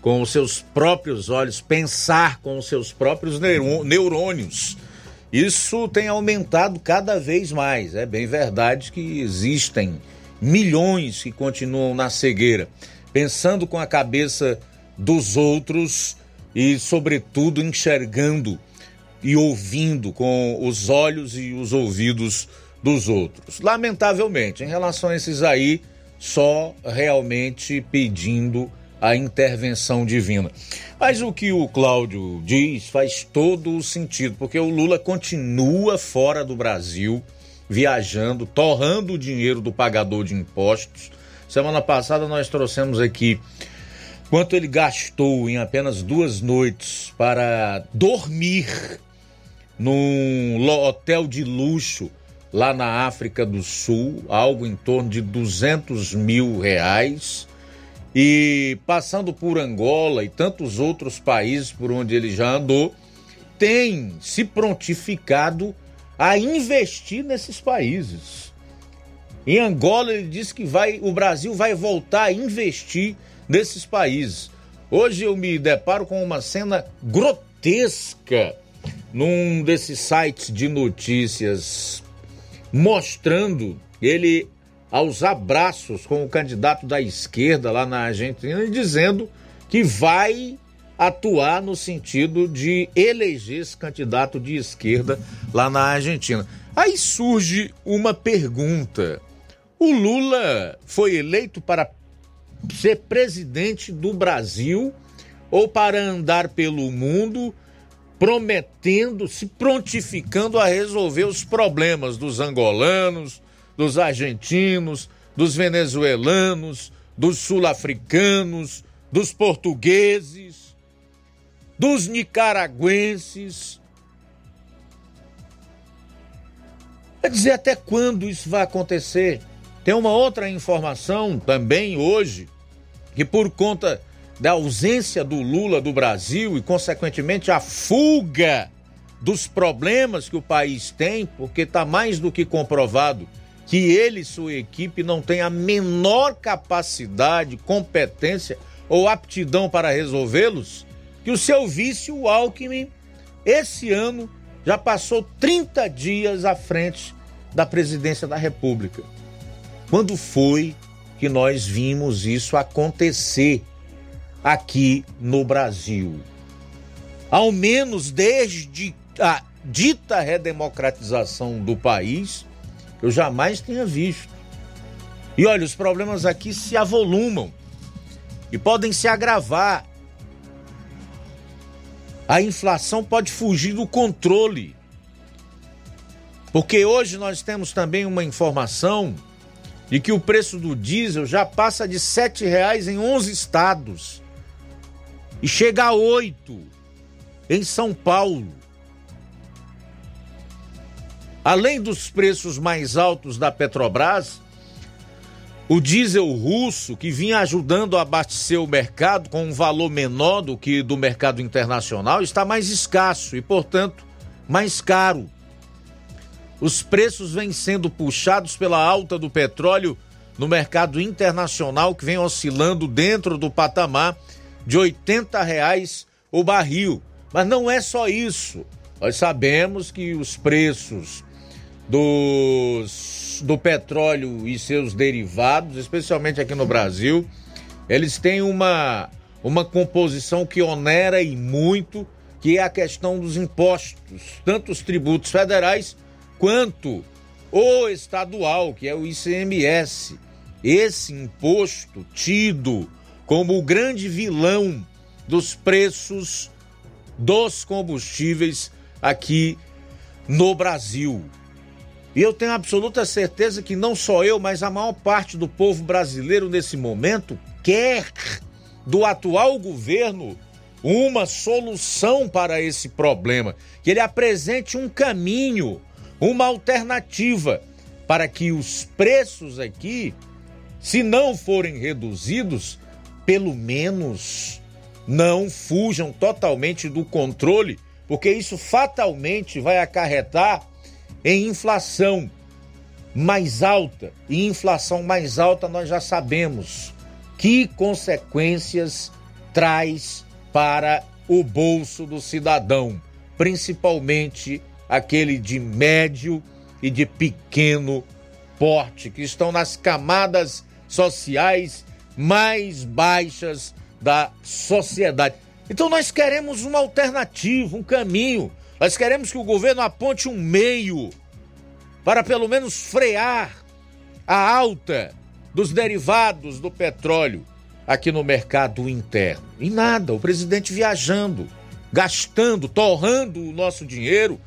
com os seus próprios olhos, pensar com os seus próprios neurônios. Isso tem aumentado cada vez mais. É bem verdade que existem milhões que continuam na cegueira, pensando com a cabeça dos outros e, sobretudo, enxergando e ouvindo com os olhos e os ouvidos dos outros. Lamentavelmente, em relação a esses aí, só realmente pedindo a intervenção divina. Mas o que o Cláudio diz faz todo o sentido, porque o Lula continua fora do Brasil viajando, torrando o dinheiro do pagador de impostos. Semana passada nós trouxemos aqui quanto ele gastou em apenas duas noites para dormir num hotel de luxo lá na África do Sul, algo em torno de 200 mil reais. E passando por Angola e tantos outros países por onde ele já andou, tem se prontificado a investir nesses países. Em Angola ele disse que vai, o Brasil vai voltar a investir nesses países. Hoje eu me deparo com uma cena grotesca num desses sites de notícias mostrando ele aos abraços com o candidato da esquerda lá na Argentina e dizendo que vai atuar no sentido de eleger esse candidato de esquerda lá na Argentina. Aí surge uma pergunta: o Lula foi eleito para ser presidente do Brasil ou para andar pelo mundo prometendo, se prontificando a resolver os problemas dos angolanos, dos argentinos, dos venezuelanos, dos sul-africanos, dos portugueses? Dos nicaragüenses. Quer dizer, até quando isso vai acontecer? Tem uma outra informação também hoje, que por conta da ausência do Lula do Brasil e, consequentemente, a fuga dos problemas que o país tem, porque está mais do que comprovado que ele e sua equipe não têm a menor capacidade, competência ou aptidão para resolvê-los, que o seu vice, o Alckmin, esse ano já passou 30 dias à frente da presidência da República. Quando foi que nós vimos isso acontecer aqui no Brasil? Ao menos desde a dita redemocratização do país, eu jamais tinha visto. E olha, os problemas aqui se avolumam e podem se agravar a inflação pode fugir do controle. Porque hoje nós temos também uma informação de que o preço do diesel já passa de R$ 7,00 em 11 estados e chega a 8 em São Paulo. Além dos preços mais altos da Petrobras, o diesel russo, que vinha ajudando a abastecer o mercado com um valor menor do que do mercado internacional, está mais escasso e, portanto, mais caro. Os preços vêm sendo puxados pela alta do petróleo no mercado internacional, que vem oscilando dentro do patamar de 80 reais o barril. Mas não é só isso. Nós sabemos que os preços dos, do petróleo e seus derivados, especialmente aqui no Brasil, eles têm uma, uma composição que onera e muito, que é a questão dos impostos, tanto os tributos federais quanto o estadual, que é o ICMS. Esse imposto tido como o grande vilão dos preços dos combustíveis aqui no Brasil. E eu tenho absoluta certeza que não só eu, mas a maior parte do povo brasileiro nesse momento quer do atual governo uma solução para esse problema, que ele apresente um caminho, uma alternativa para que os preços aqui, se não forem reduzidos, pelo menos não fujam totalmente do controle, porque isso fatalmente vai acarretar em inflação mais alta. E inflação mais alta nós já sabemos que consequências traz para o bolso do cidadão, principalmente aquele de médio e de pequeno porte, que estão nas camadas sociais mais baixas da sociedade. Então nós queremos uma alternativa, um caminho nós queremos que o governo aponte um meio para pelo menos frear a alta dos derivados do petróleo aqui no mercado interno. E nada, o presidente viajando, gastando, torrando o nosso dinheiro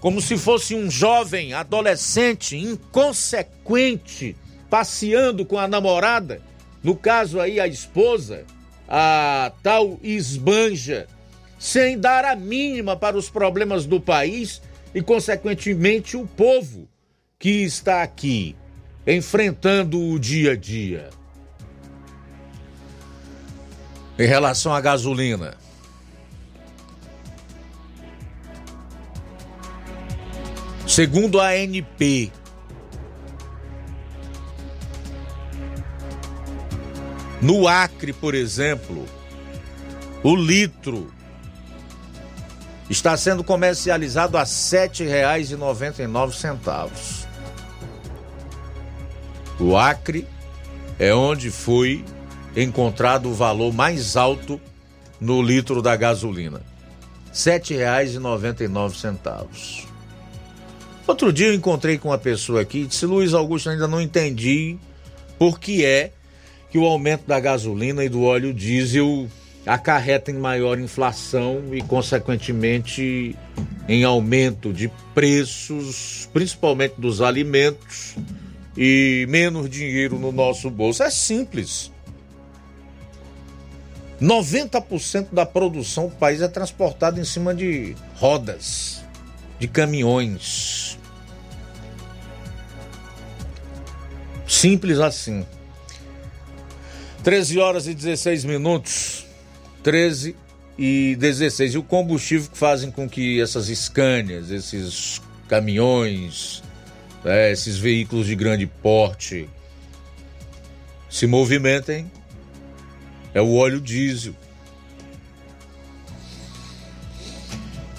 como se fosse um jovem adolescente inconsequente passeando com a namorada, no caso aí a esposa, a tal esbanja sem dar a mínima para os problemas do país e, consequentemente, o povo que está aqui enfrentando o dia a dia. Em relação à gasolina. Segundo a ANP, no Acre, por exemplo, o litro está sendo comercializado a R$ 7,99. O Acre é onde foi encontrado o valor mais alto no litro da gasolina. R$ 7,99. Outro dia eu encontrei com uma pessoa aqui e disse: Luiz Augusto, ainda não entendi por que é que o aumento da gasolina e do óleo diesel acarreta em maior inflação e, consequentemente, em aumento de preços, principalmente dos alimentos, e menos dinheiro no nosso bolso. É simples. 90% da produção do país é transportada em cima de rodas, de caminhões. Simples assim. 13 horas e 16 minutos. 13 e 16. E o combustível que fazem com que essas Scanias, esses caminhões, né, esses veículos de grande porte se movimentem é o óleo diesel.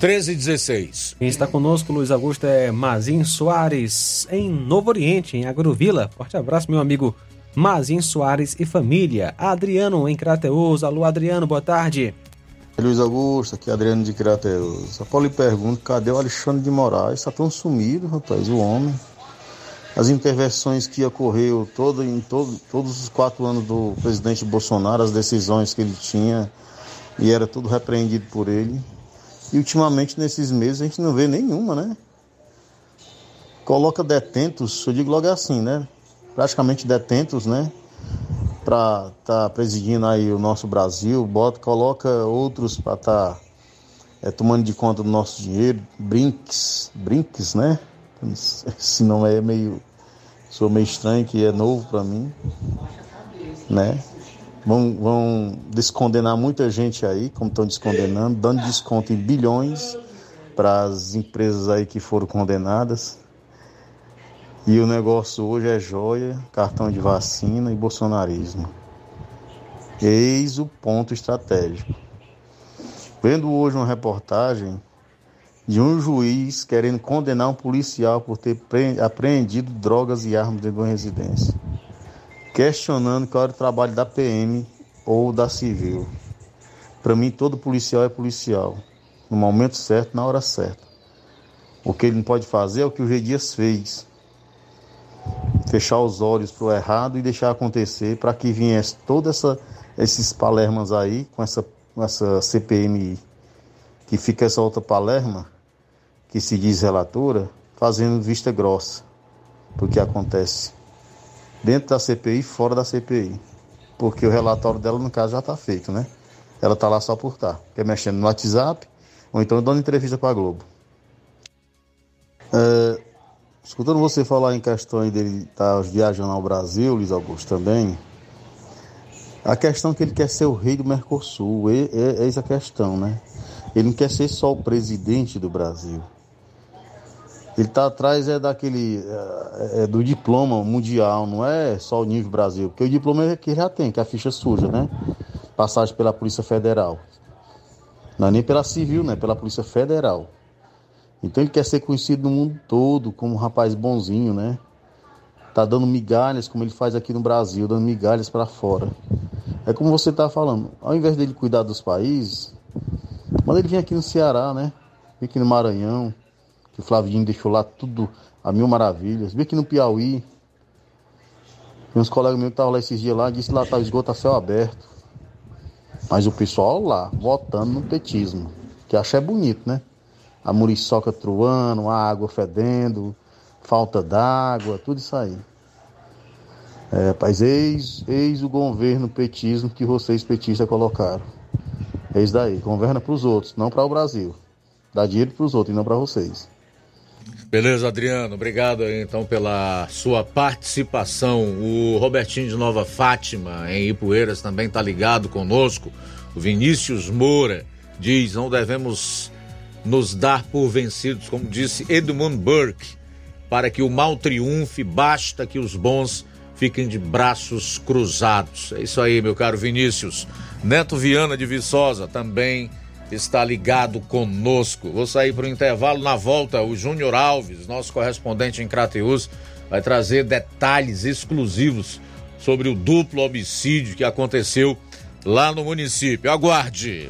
13 e 16. Quem está conosco, Luiz Augusto, é Mazin Soares, em Novo Oriente, em Agrovila. Forte abraço, meu amigo Mazin Soares e família. Adriano, em Crateus. Alô, Adriano, boa tarde. Luiz Augusto, aqui é Adriano de Crateus. Paulo lhe pergunto, cadê o Alexandre de Moraes? Está tão sumido, rapaz, o homem. As intervenções que ocorreu todo, em todo, todos os quatro anos do presidente Bolsonaro, as decisões que ele tinha, e era tudo repreendido por ele. E ultimamente, nesses meses, a gente não vê nenhuma, né? Coloca detentos, eu digo logo assim, né? Praticamente detentos, né? Para estar tá presidindo aí o nosso Brasil, bota, coloca outros para estar tá, é, tomando de conta do nosso dinheiro, brinques, brinques, né? Esse nome é meio, sou meio estranho, que é novo para mim, né? Vão, vão descondenar muita gente aí, como estão descondenando, dando desconto em bilhões para as empresas aí que foram condenadas. E o negócio hoje é joia, cartão de vacina e bolsonarismo. Eis o ponto estratégico. Vendo hoje uma reportagem de um juiz querendo condenar um policial por ter apreendido drogas e armas dentro de uma residência questionando qual era o trabalho da PM ou da civil. Para mim, todo policial é policial, no momento certo, na hora certa. O que ele não pode fazer é o que o G. Dias fez: fechar os olhos para o errado e deixar acontecer para que viesse todos esses palermas aí, com essa, essa CPMI, que fica essa outra palerma, que se diz relatora, fazendo vista grossa do que acontece dentro da CPI fora da CPI. Porque o relatório dela, no caso, já está feito, né? Ela está lá só por estar. Tá, que é mexendo no WhatsApp ou então dando entrevista para a Globo. É, escutando você falar em questão dele estar tá viajando ao Brasil, Luiz Augusto também, a questão é que ele quer ser o rei do Mercosul, é, é, é essa a questão, né? Ele não quer ser só o presidente do Brasil. Ele está atrás é daquele é, é, do diploma mundial, não é só o nível Brasil, porque o diploma é que já tem, que é a ficha suja, né? Passagem pela Polícia Federal. Não é nem pela civil, né? Pela Polícia Federal. Então ele quer ser conhecido no mundo todo como um rapaz bonzinho, né? Tá dando migalhas, como ele faz aqui no Brasil, dando migalhas para fora. É como você tá falando, ao invés dele cuidar dos países, manda ele vir aqui no Ceará, né? Vem aqui no Maranhão que o Flavinho deixou lá tudo a mil maravilhas. Vi aqui no Piauí. Tem uns colegas meus que estavam lá esses dias lá, disse lá tá o esgoto a céu aberto. Mas o pessoal lá, votando no petismo. Que acha é bonito, né? A muriçoca truando, a água fedendo, falta d'água, tudo isso aí. É, rapaz, eis, eis o governo petismo que vocês petistas colocaram. Eis daí, governa para os outros, não para o Brasil. Dá dinheiro para os outros e não para vocês. Beleza, Adriano. Obrigado então pela sua participação. O Robertinho de Nova Fátima, em Ipueiras, também está ligado conosco. O Vinícius Moura diz: não devemos nos dar por vencidos, como disse Edmund Burke, para que o mal triunfe, basta que os bons fiquem de braços cruzados. É isso aí, meu caro Vinícius. Neto Viana de Viçosa também está ligado conosco. Vou sair para o intervalo. Na volta, o Júnior Alves, nosso correspondente em Crateus, vai trazer detalhes exclusivos sobre o duplo homicídio que aconteceu lá no município. Aguarde!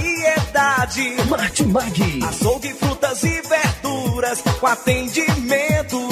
Martimag. Açougue, frutas e verduras. Com atendimento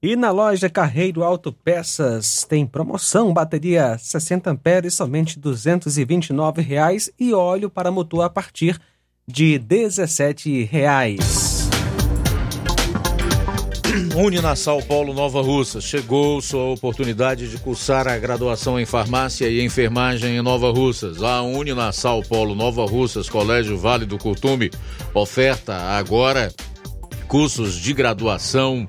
E na loja Carreiro Autopeças tem promoção, bateria 60 amperes somente 229 reais e óleo para motor a partir de 17 reais. Uninasal Paulo Nova Russa. Chegou sua oportunidade de cursar a graduação em farmácia e enfermagem em Nova Russas. A Uninasal Paulo Nova Russas, Colégio Vale do Curtume, oferta agora cursos de graduação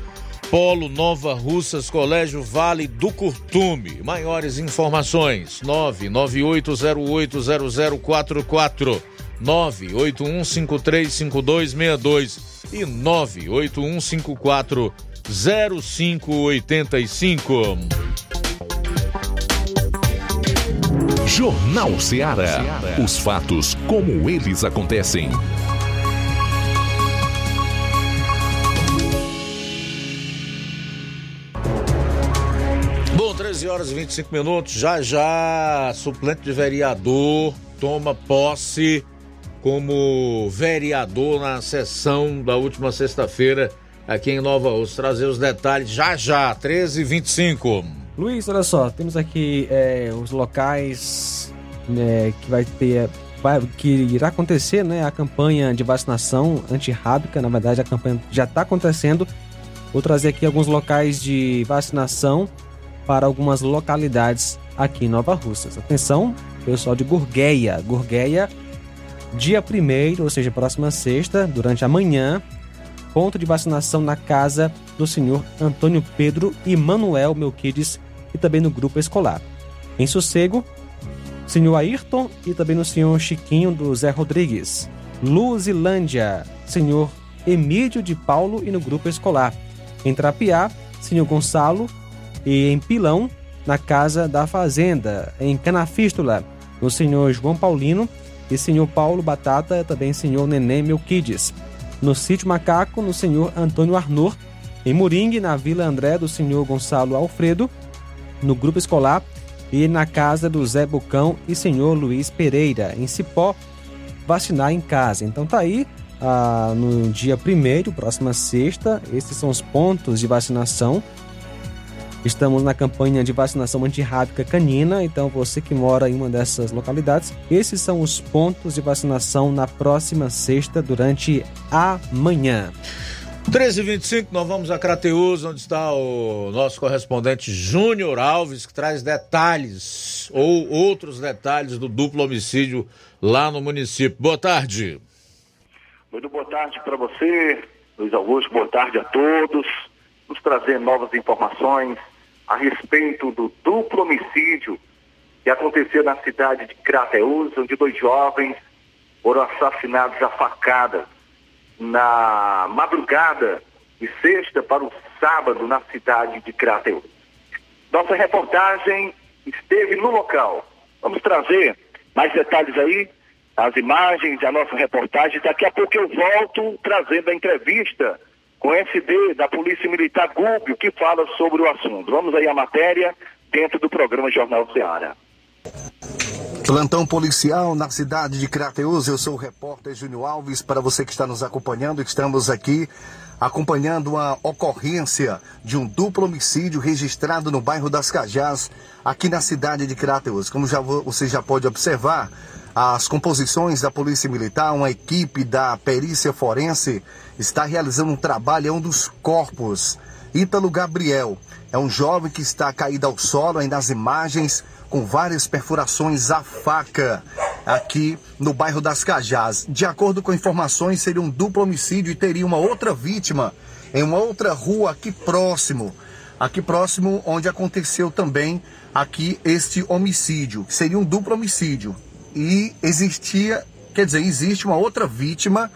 Polo Nova Russas, Colégio Vale do Curtume. Maiores informações: 998080044, 981535262 e 981540585. Jornal Ceará. Os fatos como eles acontecem. 13 horas e 25 minutos. Já já, suplente de vereador toma posse como vereador na sessão da última sexta-feira aqui em Nova Osso. Trazer os detalhes já já, 13 e 25. Luiz, olha só, temos aqui é, os locais né, que vai ter. Vai, que irá acontecer, né? A campanha de vacinação antirrábica. Na verdade, a campanha já está acontecendo. Vou trazer aqui alguns locais de vacinação para algumas localidades aqui em Nova Russas. Atenção, pessoal de Gurgueia. Gurgueia, dia 1 ou seja, próxima sexta, durante a manhã, ponto de vacinação na casa do senhor Antônio Pedro e Manuel Melquides e também no grupo escolar. Em Sossego, senhor Ayrton e também no senhor Chiquinho do Zé Rodrigues. Luzilândia, senhor Emílio de Paulo e no grupo escolar. Em Trapiá, senhor Gonçalo e em Pilão, na Casa da Fazenda. Em Canafístula, no senhor João Paulino e senhor Paulo Batata, também senhor Neném Melquides. No sítio Macaco, no senhor Antônio Arnor. Em Moringue, na Vila André, do senhor Gonçalo Alfredo. No grupo escolar e na casa do Zé Bucão e senhor Luiz Pereira. Em Cipó, vacinar em casa. Então tá aí ah, no dia 1 próxima sexta, esses são os pontos de vacinação. Estamos na campanha de vacinação antirrábica canina, então você que mora em uma dessas localidades, esses são os pontos de vacinação na próxima sexta durante a manhã. 13h25, nós vamos a Crateus, onde está o nosso correspondente Júnior Alves, que traz detalhes ou outros detalhes do duplo homicídio lá no município. Boa tarde. Muito boa tarde para você, Luiz Augusto, boa tarde a todos. Nos trazer novas informações a respeito do duplo homicídio que aconteceu na cidade de Crateus, onde dois jovens foram assassinados a facadas na madrugada de sexta para o sábado na cidade de Crateus. Nossa reportagem esteve no local. Vamos trazer mais detalhes aí as imagens, a nossa reportagem. Daqui a pouco eu volto trazendo a entrevista com o SD da Polícia Militar Gúbio, que fala sobre o assunto. Vamos aí à matéria dentro do programa Jornal Ceará. Plantão policial na cidade de Crateus. Eu sou o repórter Júnior Alves. Para você que está nos acompanhando, estamos aqui acompanhando a ocorrência de um duplo homicídio registrado no bairro das Cajás, aqui na cidade de Crateus. Como já, você já pode observar, as composições da Polícia Militar, uma equipe da perícia forense, está realizando um trabalho, é um dos corpos. Ítalo Gabriel é um jovem que está caído ao solo aí nas imagens, com várias perfurações à faca, aqui no bairro das Cajás. De acordo com informações, seria um duplo homicídio e teria uma outra vítima em uma outra rua aqui próximo. Aqui próximo, onde aconteceu também aqui este homicídio. Seria um duplo homicídio e existia, quer dizer, existe uma outra vítima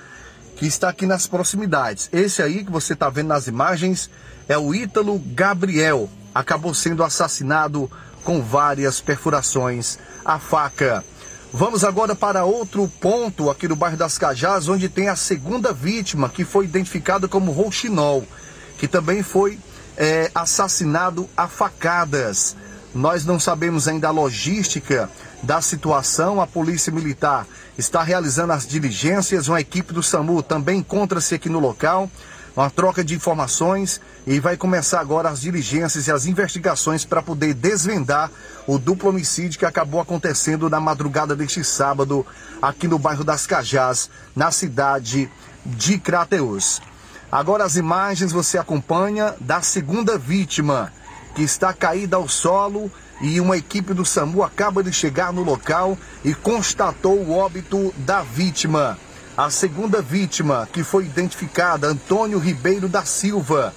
que está aqui nas proximidades. Esse aí que você está vendo nas imagens é o Ítalo Gabriel. Acabou sendo assassinado com várias perfurações à faca. Vamos agora para outro ponto aqui no bairro das Cajás, onde tem a segunda vítima, que foi identificada como Rouxinol, que também foi é, assassinado a facadas. Nós não sabemos ainda a logística da situação. A Polícia Militar está realizando as diligências. Uma equipe do SAMU também encontra-se aqui no local. Uma troca de informações e vai começar agora as diligências e as investigações para poder desvendar o duplo homicídio que acabou acontecendo na madrugada deste sábado aqui no bairro das Cajás, na cidade de Crateus. Agora as imagens você acompanha da segunda vítima que está caída ao solo e uma equipe do SAMU acaba de chegar no local e constatou o óbito da vítima. A segunda vítima, que foi identificada, Antônio Ribeiro da Silva.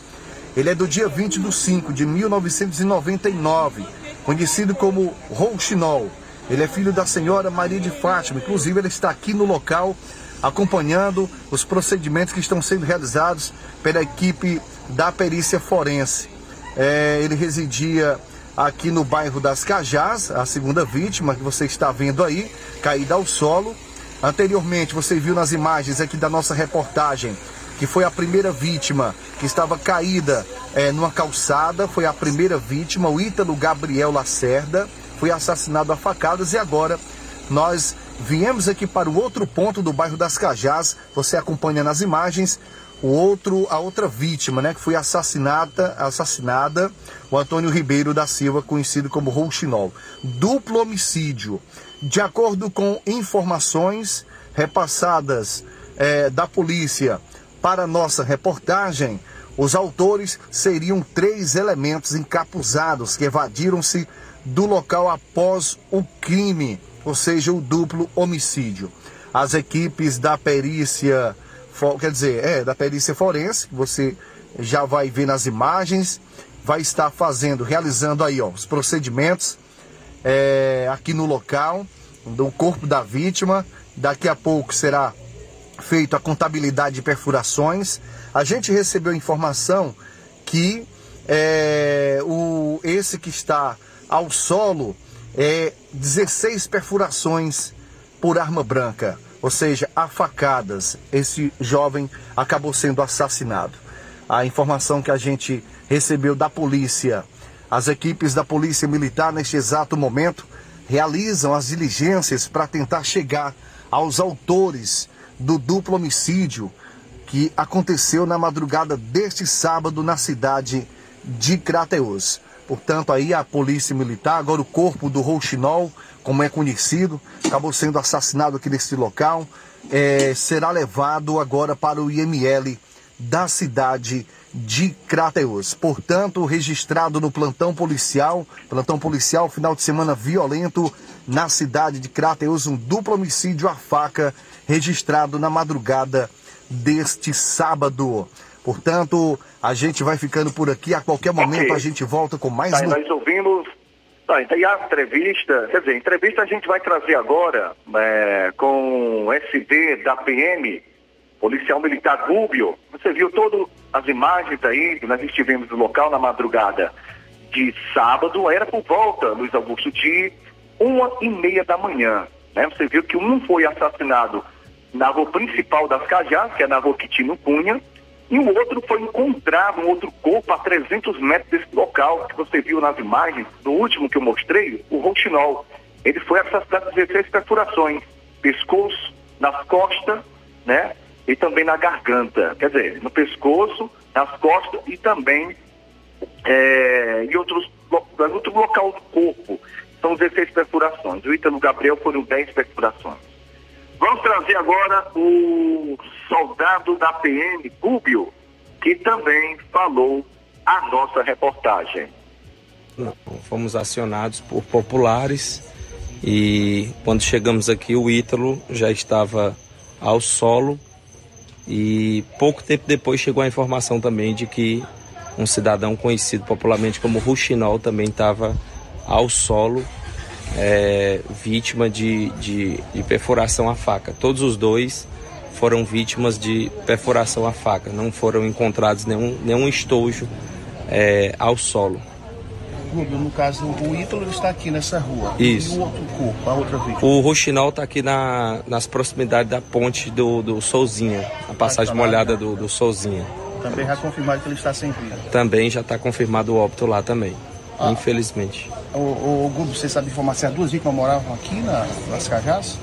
Ele é do dia 20 de 5 de 1999, conhecido como Rouxinol. Ele é filho da senhora Maria de Fátima. Inclusive, ele está aqui no local acompanhando os procedimentos que estão sendo realizados pela equipe da perícia forense. É, ele residia aqui no bairro das Cajás, a segunda vítima que você está vendo aí, caída ao solo. Anteriormente, você viu nas imagens aqui da nossa reportagem que foi a primeira vítima que estava caída é, numa calçada, foi a primeira vítima, o Ítalo Gabriel Lacerda, foi assassinado a facadas e agora nós viemos aqui para o outro ponto do bairro das Cajás, você acompanha nas imagens, o outro, a outra vítima, né, que foi assassinada, assassinada, o Antônio Ribeiro da Silva, conhecido como Rouxinol. Duplo homicídio. De acordo com informações repassadas é, da polícia para nossa reportagem, os autores seriam três elementos encapuzados que evadiram-se do local após o crime, ou seja, o duplo homicídio. As equipes da perícia quer dizer, é da perícia forense, você já vai ver nas imagens, vai estar fazendo, realizando aí ó, os procedimentos é, aqui no local do corpo da vítima. Daqui a pouco será feita a contabilidade de perfurações. A gente recebeu informação que é, o, esse que está ao solo é 16 perfurações por arma branca, ou seja, a facadas. Esse jovem acabou sendo assassinado. A informação que a gente recebeu da polícia, as equipes da Polícia Militar neste exato momento realizam as diligências para tentar chegar aos autores do duplo homicídio que aconteceu na madrugada deste sábado na cidade de Crateus. Portanto, aí a polícia militar, agora o corpo do Rouxinol, como é conhecido, acabou sendo assassinado aqui neste local, é, será levado agora para o IML da cidade de Crateus. Portanto, registrado no plantão policial, plantão policial final de semana violento na cidade de Crateus, um duplo homicídio à faca registrado na madrugada deste sábado. Portanto, a gente vai ficando por aqui. A qualquer momento Ok. a gente volta com mais Tá, no- nós ouvimos. Tá, então, e a entrevista, quer dizer, entrevista a gente vai trazer agora é, com o SD da PM, policial militar Gúbio. Você viu todas as imagens aí, nós estivemos no local na madrugada de sábado, era por volta, Luiz Augusto, de uma e meia da manhã. Né? Você viu que um foi assassinado na rua principal das Cajás, que é na rua Quitino Cunha, e o outro foi encontrado, um outro corpo a 300 metros desse local, que você viu nas imagens, do último que eu mostrei, o Rouxinol. Ele foi assassinado com 16 perfurações, pescoço, nas costas, né? E também na garganta. Quer dizer, no pescoço, nas costas e também é, em outros, outro local do corpo. São 16 perfurações. O Ítalo Gabriel foram 10 perfurações. Vamos trazer agora o soldado da PM, Gúbio, que também falou a nossa reportagem. Fomos acionados por populares e quando chegamos aqui o Ítalo já estava ao solo e pouco tempo depois chegou a informação também de que um cidadão conhecido popularmente como Ruxinol também estava ao solo é, vítima de, de, de perfuração à faca. Todos os dois foram vítimas de perfuração à faca, não foram encontrados nenhum, nenhum estojo é, ao solo. Rubio, no caso, o Ítalo está aqui nessa rua. Isso. E o outro corpo, a outra vítima? O Roxinol está aqui na, nas proximidades da ponte do, do Souzinha, a passagem molhada do, do Souzinha. Também já confirmado que ele está sem vida. Também já está confirmado o óbito lá também, Ah. infelizmente. O, o Gubo, você sabe informar se as duas vítimas moravam aqui na, nas Cajás?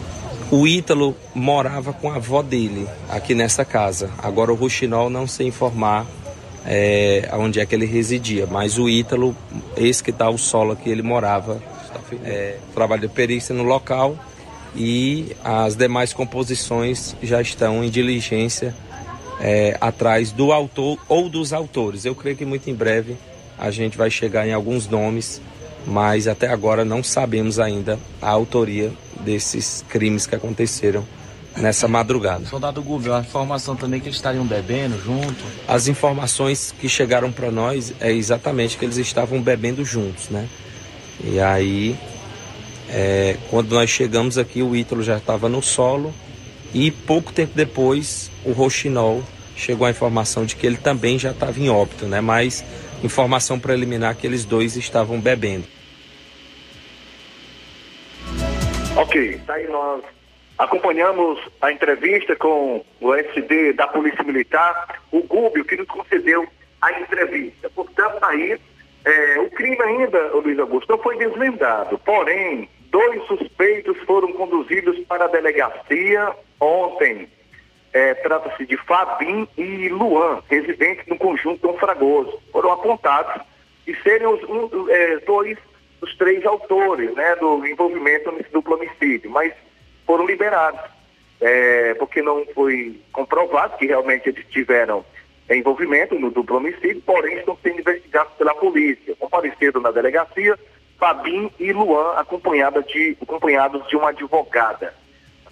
O Ítalo morava com a avó dele aqui nessa casa. Agora o Ruxinol não sei informar é, onde é que ele residia, mas o Ítalo, esse que está o solo aqui, ele morava, é, trabalho de perícia no local e as demais composições já estão em diligência é, atrás do autor ou dos autores. Eu creio que muito em breve a gente vai chegar em alguns nomes, mas até agora não sabemos ainda a autoria desses crimes que aconteceram nessa madrugada. Soldado Gubio, a informação também que eles estariam bebendo junto. As informações que chegaram para nós é exatamente que eles estavam bebendo juntos, né? E aí, é, quando nós chegamos aqui, o Ítalo já estava no solo e pouco tempo depois, o Roxinol chegou a informação de que ele também já estava em óbito, né? Mas informação preliminar que eles dois estavam bebendo. Ok, tá aí nós acompanhamos a entrevista com o SD da Polícia Militar, o Gúbio, que nos concedeu a entrevista. Portanto, aí, é, o crime ainda, Luiz Augusto, não foi desvendado. Porém, dois suspeitos foram conduzidos para a delegacia ontem. É, Trata-se de Fabim e Luan, residentes no conjunto Dom Fragoso. Foram apontados e serem os um, é, dois dos três autores né, do envolvimento nesse duplo homicídio, mas foram liberados, é, porque não foi comprovado que realmente eles tiveram envolvimento no duplo homicídio, porém estão sendo investigados pela polícia. Compareceram na delegacia Fabim e Luan, acompanhada de, acompanhados de uma advogada.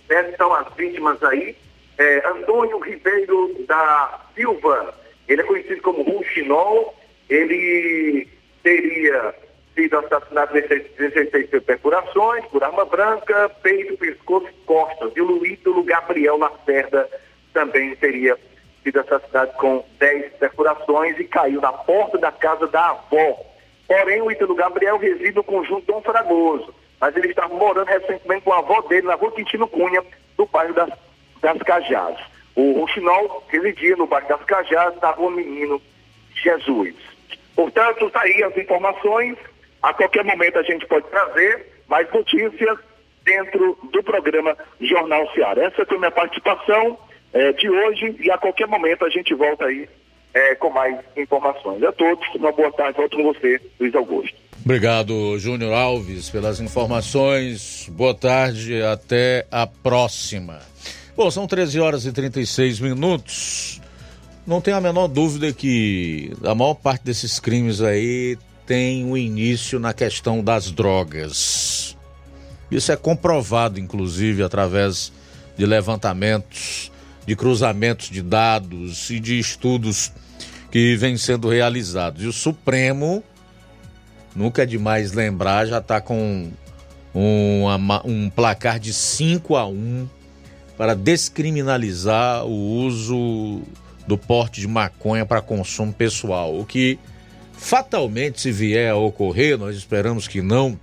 Então, as vítimas aí, é, Antônio Ribeiro da Silva, ele é conhecido como Ruxinol, ele teria sido assassinado 16 perfurações por arma branca, peito, pescoço e costas. E o Luítulo Gabriel Lacerda também teria sido assassinado com 10 perfurações e caiu na porta da casa da avó. Porém, o Ítalo Gabriel reside no conjunto Dom Fragoso, mas ele estava morando recentemente com a avó dele na rua Quintino Cunha, do bairro das, das Cajás. O Ruxinol residia no bairro das Cajás, na rua Menino Jesus. Portanto, está aí as informações. A qualquer momento a gente pode trazer mais notícias dentro do programa Jornal Seara. Essa foi a minha participação eh, de hoje e a qualquer momento a gente volta aí eh, com mais informações. A todos, uma boa tarde. Volto com você, Luiz Augusto. Obrigado, Júnior Alves, pelas informações. Boa tarde, até a próxima. Bom, são 13 horas e 36 minutos. Não tenho a menor dúvida que a maior parte desses crimes aí tem o um início na questão das drogas. Isso é comprovado, inclusive, através de levantamentos, de cruzamentos de dados e de estudos que vêm sendo realizados. E o Supremo, nunca é demais lembrar, já está com um, um placar de 5 a 1 para descriminalizar o uso do porte de maconha para consumo pessoal, o que fatalmente, se vier a ocorrer, nós esperamos que não,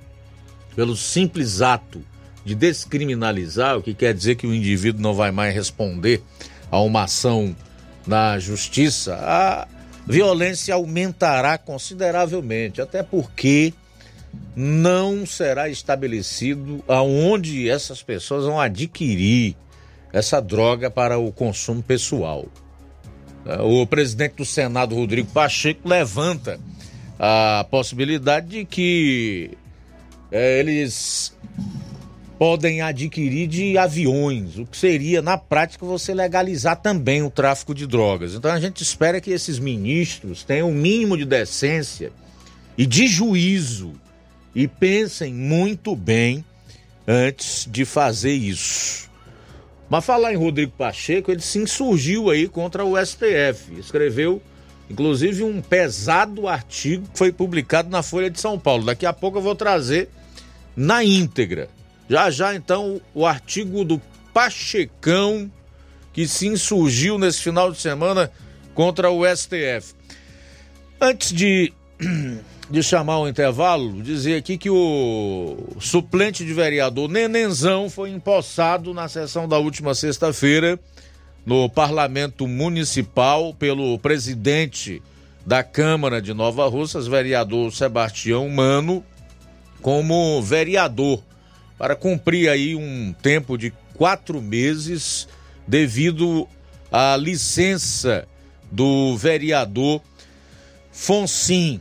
pelo simples ato de descriminalizar, o que quer dizer que o indivíduo não vai mais responder a uma ação na justiça, a violência aumentará consideravelmente, até porque não será estabelecido aonde essas pessoas vão adquirir essa droga para o consumo pessoal. O presidente do Senado, Rodrigo Pacheco, levanta a possibilidade de que é, eles podem adquirir de aviões, o que seria, na prática, você legalizar também o tráfico de drogas. Então a gente espera que esses ministros tenham o um mínimo de decência e de juízo e pensem muito bem antes de fazer isso. Mas falar em Rodrigo Pacheco, ele se insurgiu aí contra o STF. Escreveu, inclusive, um pesado artigo que foi publicado na Folha de São Paulo. Daqui a pouco eu vou trazer na íntegra. Já já, então, o artigo do Pachecão que se insurgiu nesse final de semana contra o STF. Antes de de chamar o intervalo, dizer aqui que o suplente de vereador Nenenzão foi empossado na sessão da última sexta-feira no Parlamento Municipal pelo presidente da Câmara de Nova Russas, vereador Sebastião Mano, como vereador, para cumprir aí um tempo de quatro meses devido à licença do vereador Fonsim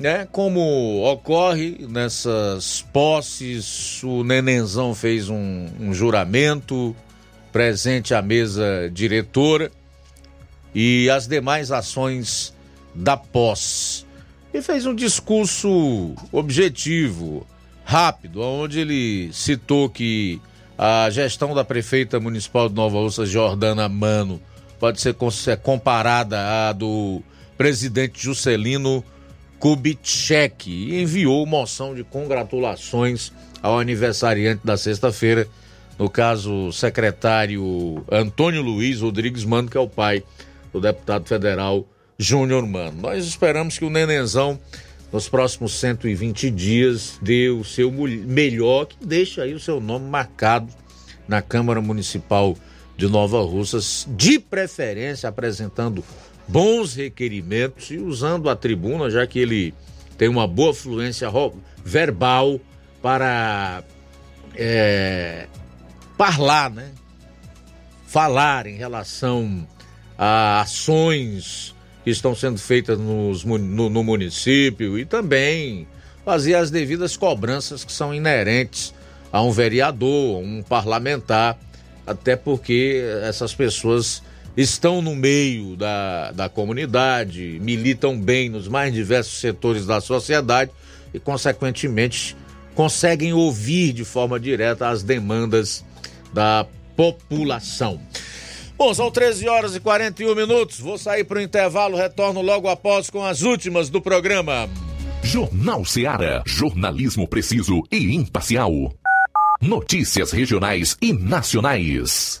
né? Como ocorre nessas posses, o Nenenzão fez um, um juramento presente à mesa diretora e as demais ações da posse. E fez um discurso objetivo, rápido, onde ele citou que a gestão da prefeita municipal de Nova Ursa, Jordana Mano, pode ser comparada à do presidente Juscelino Kubitschek e enviou moção de congratulações ao aniversariante da sexta-feira, no caso, o secretário Antônio Luiz Rodrigues Mano, que é o pai do deputado federal Júnior Mano. Nós esperamos que o Nenenzão, nos próximos 120 dias, dê o seu melhor, que deixe aí o seu nome marcado na Câmara Municipal de Nova Russas, de preferência apresentando bons requerimentos e usando a tribuna, já que ele tem uma boa fluência verbal para é, falar, né? Falar em relação a ações que estão sendo feitas nos, no, no município e também fazer as devidas cobranças que são inerentes a um vereador, um parlamentar, até porque essas pessoas estão no meio da, da comunidade, militam bem nos mais diversos setores da sociedade e, consequentemente, conseguem ouvir de forma direta as demandas da população. Bom, são 13 horas e 41 minutos. Vou sair para o intervalo, retorno logo após com as últimas do programa. Jornal Seara. Jornalismo preciso e imparcial. Notícias regionais e nacionais.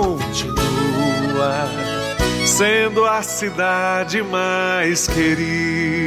continua sendo a cidade mais querida.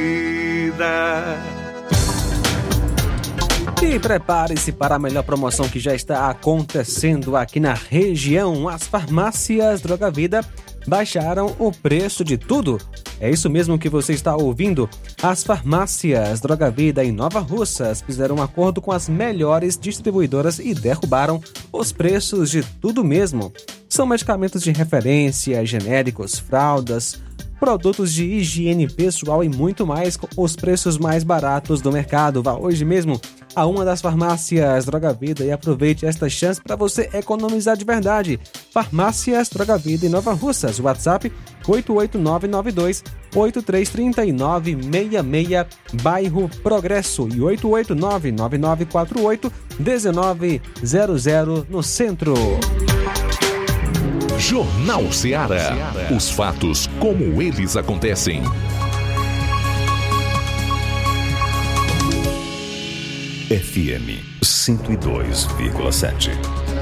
E prepare-se para a melhor promoção que já está acontecendo aqui na região. As farmácias Droga Vida baixaram o preço de tudo. É isso mesmo que você está ouvindo. As farmácias Droga Vida em Nova Russas fizeram um acordo com as melhores distribuidoras e derrubaram os preços de tudo mesmo. São medicamentos de referência, genéricos, fraldas, produtos de higiene pessoal e muito mais com os preços mais baratos do mercado. Vá hoje mesmo a uma das farmácias Droga Vida e aproveite esta chance para você economizar de verdade. Farmácias Droga Vida em Nova Russas. WhatsApp 88992 833966 bairro Progresso e 889 9948 1900 no centro. Jornal Seara. Os fatos como eles acontecem. FM 102,7.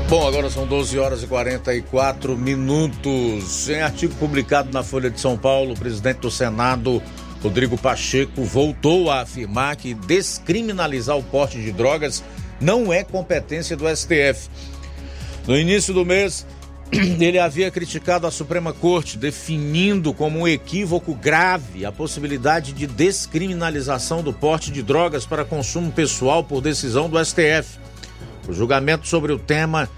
Bom, agora são 12 horas e 44 minutos. Em artigo publicado na Folha de São Paulo, o presidente do Senado, Rodrigo Pacheco, voltou a afirmar que descriminalizar o porte de drogas não é competência do STF. No início do mês, ele havia criticado a Suprema Corte, definindo como um equívoco grave a possibilidade de descriminalização do porte de drogas para consumo pessoal por decisão do STF. O julgamento sobre o tema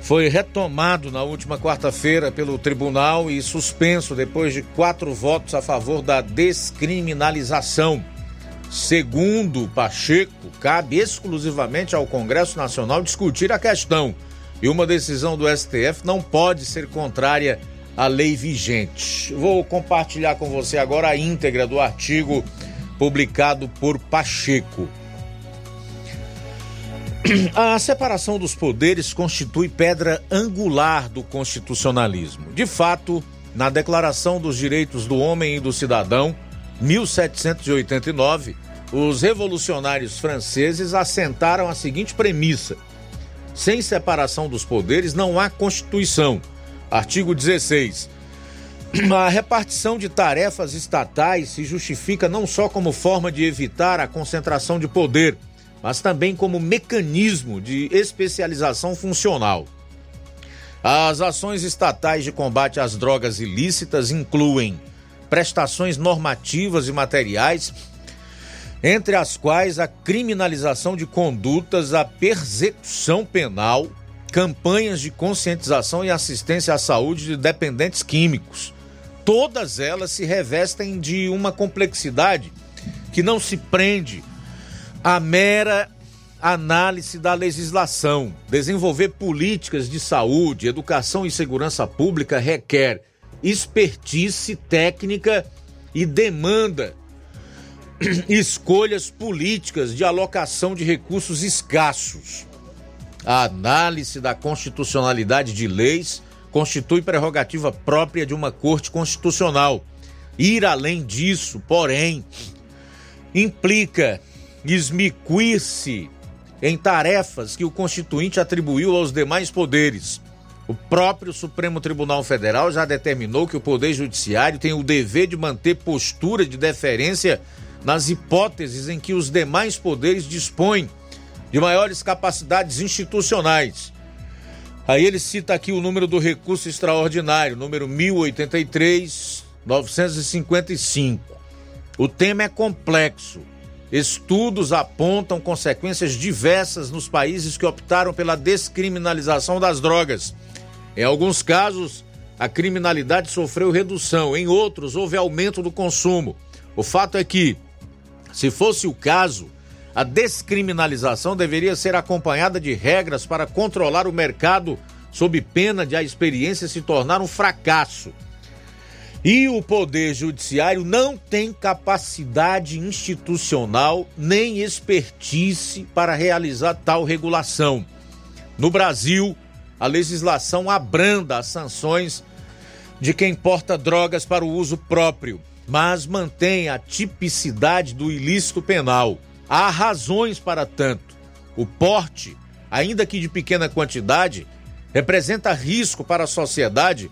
foi retomado na última quarta-feira pelo tribunal e suspenso depois de quatro votos a favor da descriminalização. Segundo Pacheco, cabe exclusivamente ao Congresso Nacional discutir a questão e uma decisão do STF não pode ser contrária à lei vigente. Vou compartilhar com você agora a íntegra do artigo publicado por Pacheco. A separação dos poderes constitui pedra angular do constitucionalismo. De fato, na Declaração dos Direitos do Homem e do Cidadão, 1789, os revolucionários franceses assentaram a seguinte premissa: sem separação dos poderes não há Constituição. Artigo 16. A repartição de tarefas estatais se justifica não só como forma de evitar a concentração de poder, mas também como mecanismo de especialização funcional. As ações estatais de combate às drogas ilícitas incluem prestações normativas e materiais entre as quais a criminalização de condutas, a persecução penal, campanhas de conscientização e assistência à saúde de dependentes químicos. Todas elas se revestem de uma complexidade que não se prende à mera análise da legislação. Desenvolver políticas de saúde, educação e segurança pública requer expertise técnica e demanda escolhas políticas de alocação de recursos escassos. A análise da constitucionalidade de leis constitui prerrogativa própria de uma Corte Constitucional. Ir além disso, porém, implica esmicuir-se em tarefas que o Constituinte atribuiu aos demais poderes. O próprio Supremo Tribunal Federal já determinou que o Poder Judiciário tem o dever de manter postura de deferência nas hipóteses em que os demais poderes dispõem de maiores capacidades institucionais. Aí ele cita aqui o número do recurso extraordinário, número 1083 955. O tema é complexo. Estudos apontam consequências diversas nos países que optaram pela descriminalização das drogas. Em alguns casos, a criminalidade sofreu redução, em outros, houve aumento do consumo. O fato é que, se fosse o caso, a descriminalização deveria ser acompanhada de regras para controlar o mercado, sob pena de a experiência se tornar um fracasso. E o Poder Judiciário não tem capacidade institucional nem expertise para realizar tal regulação. No Brasil, a legislação abranda as sanções de quem porta drogas para o uso próprio, mas mantém a tipicidade do ilícito penal. Há razões para tanto. O porte, ainda que de pequena quantidade, representa risco para a sociedade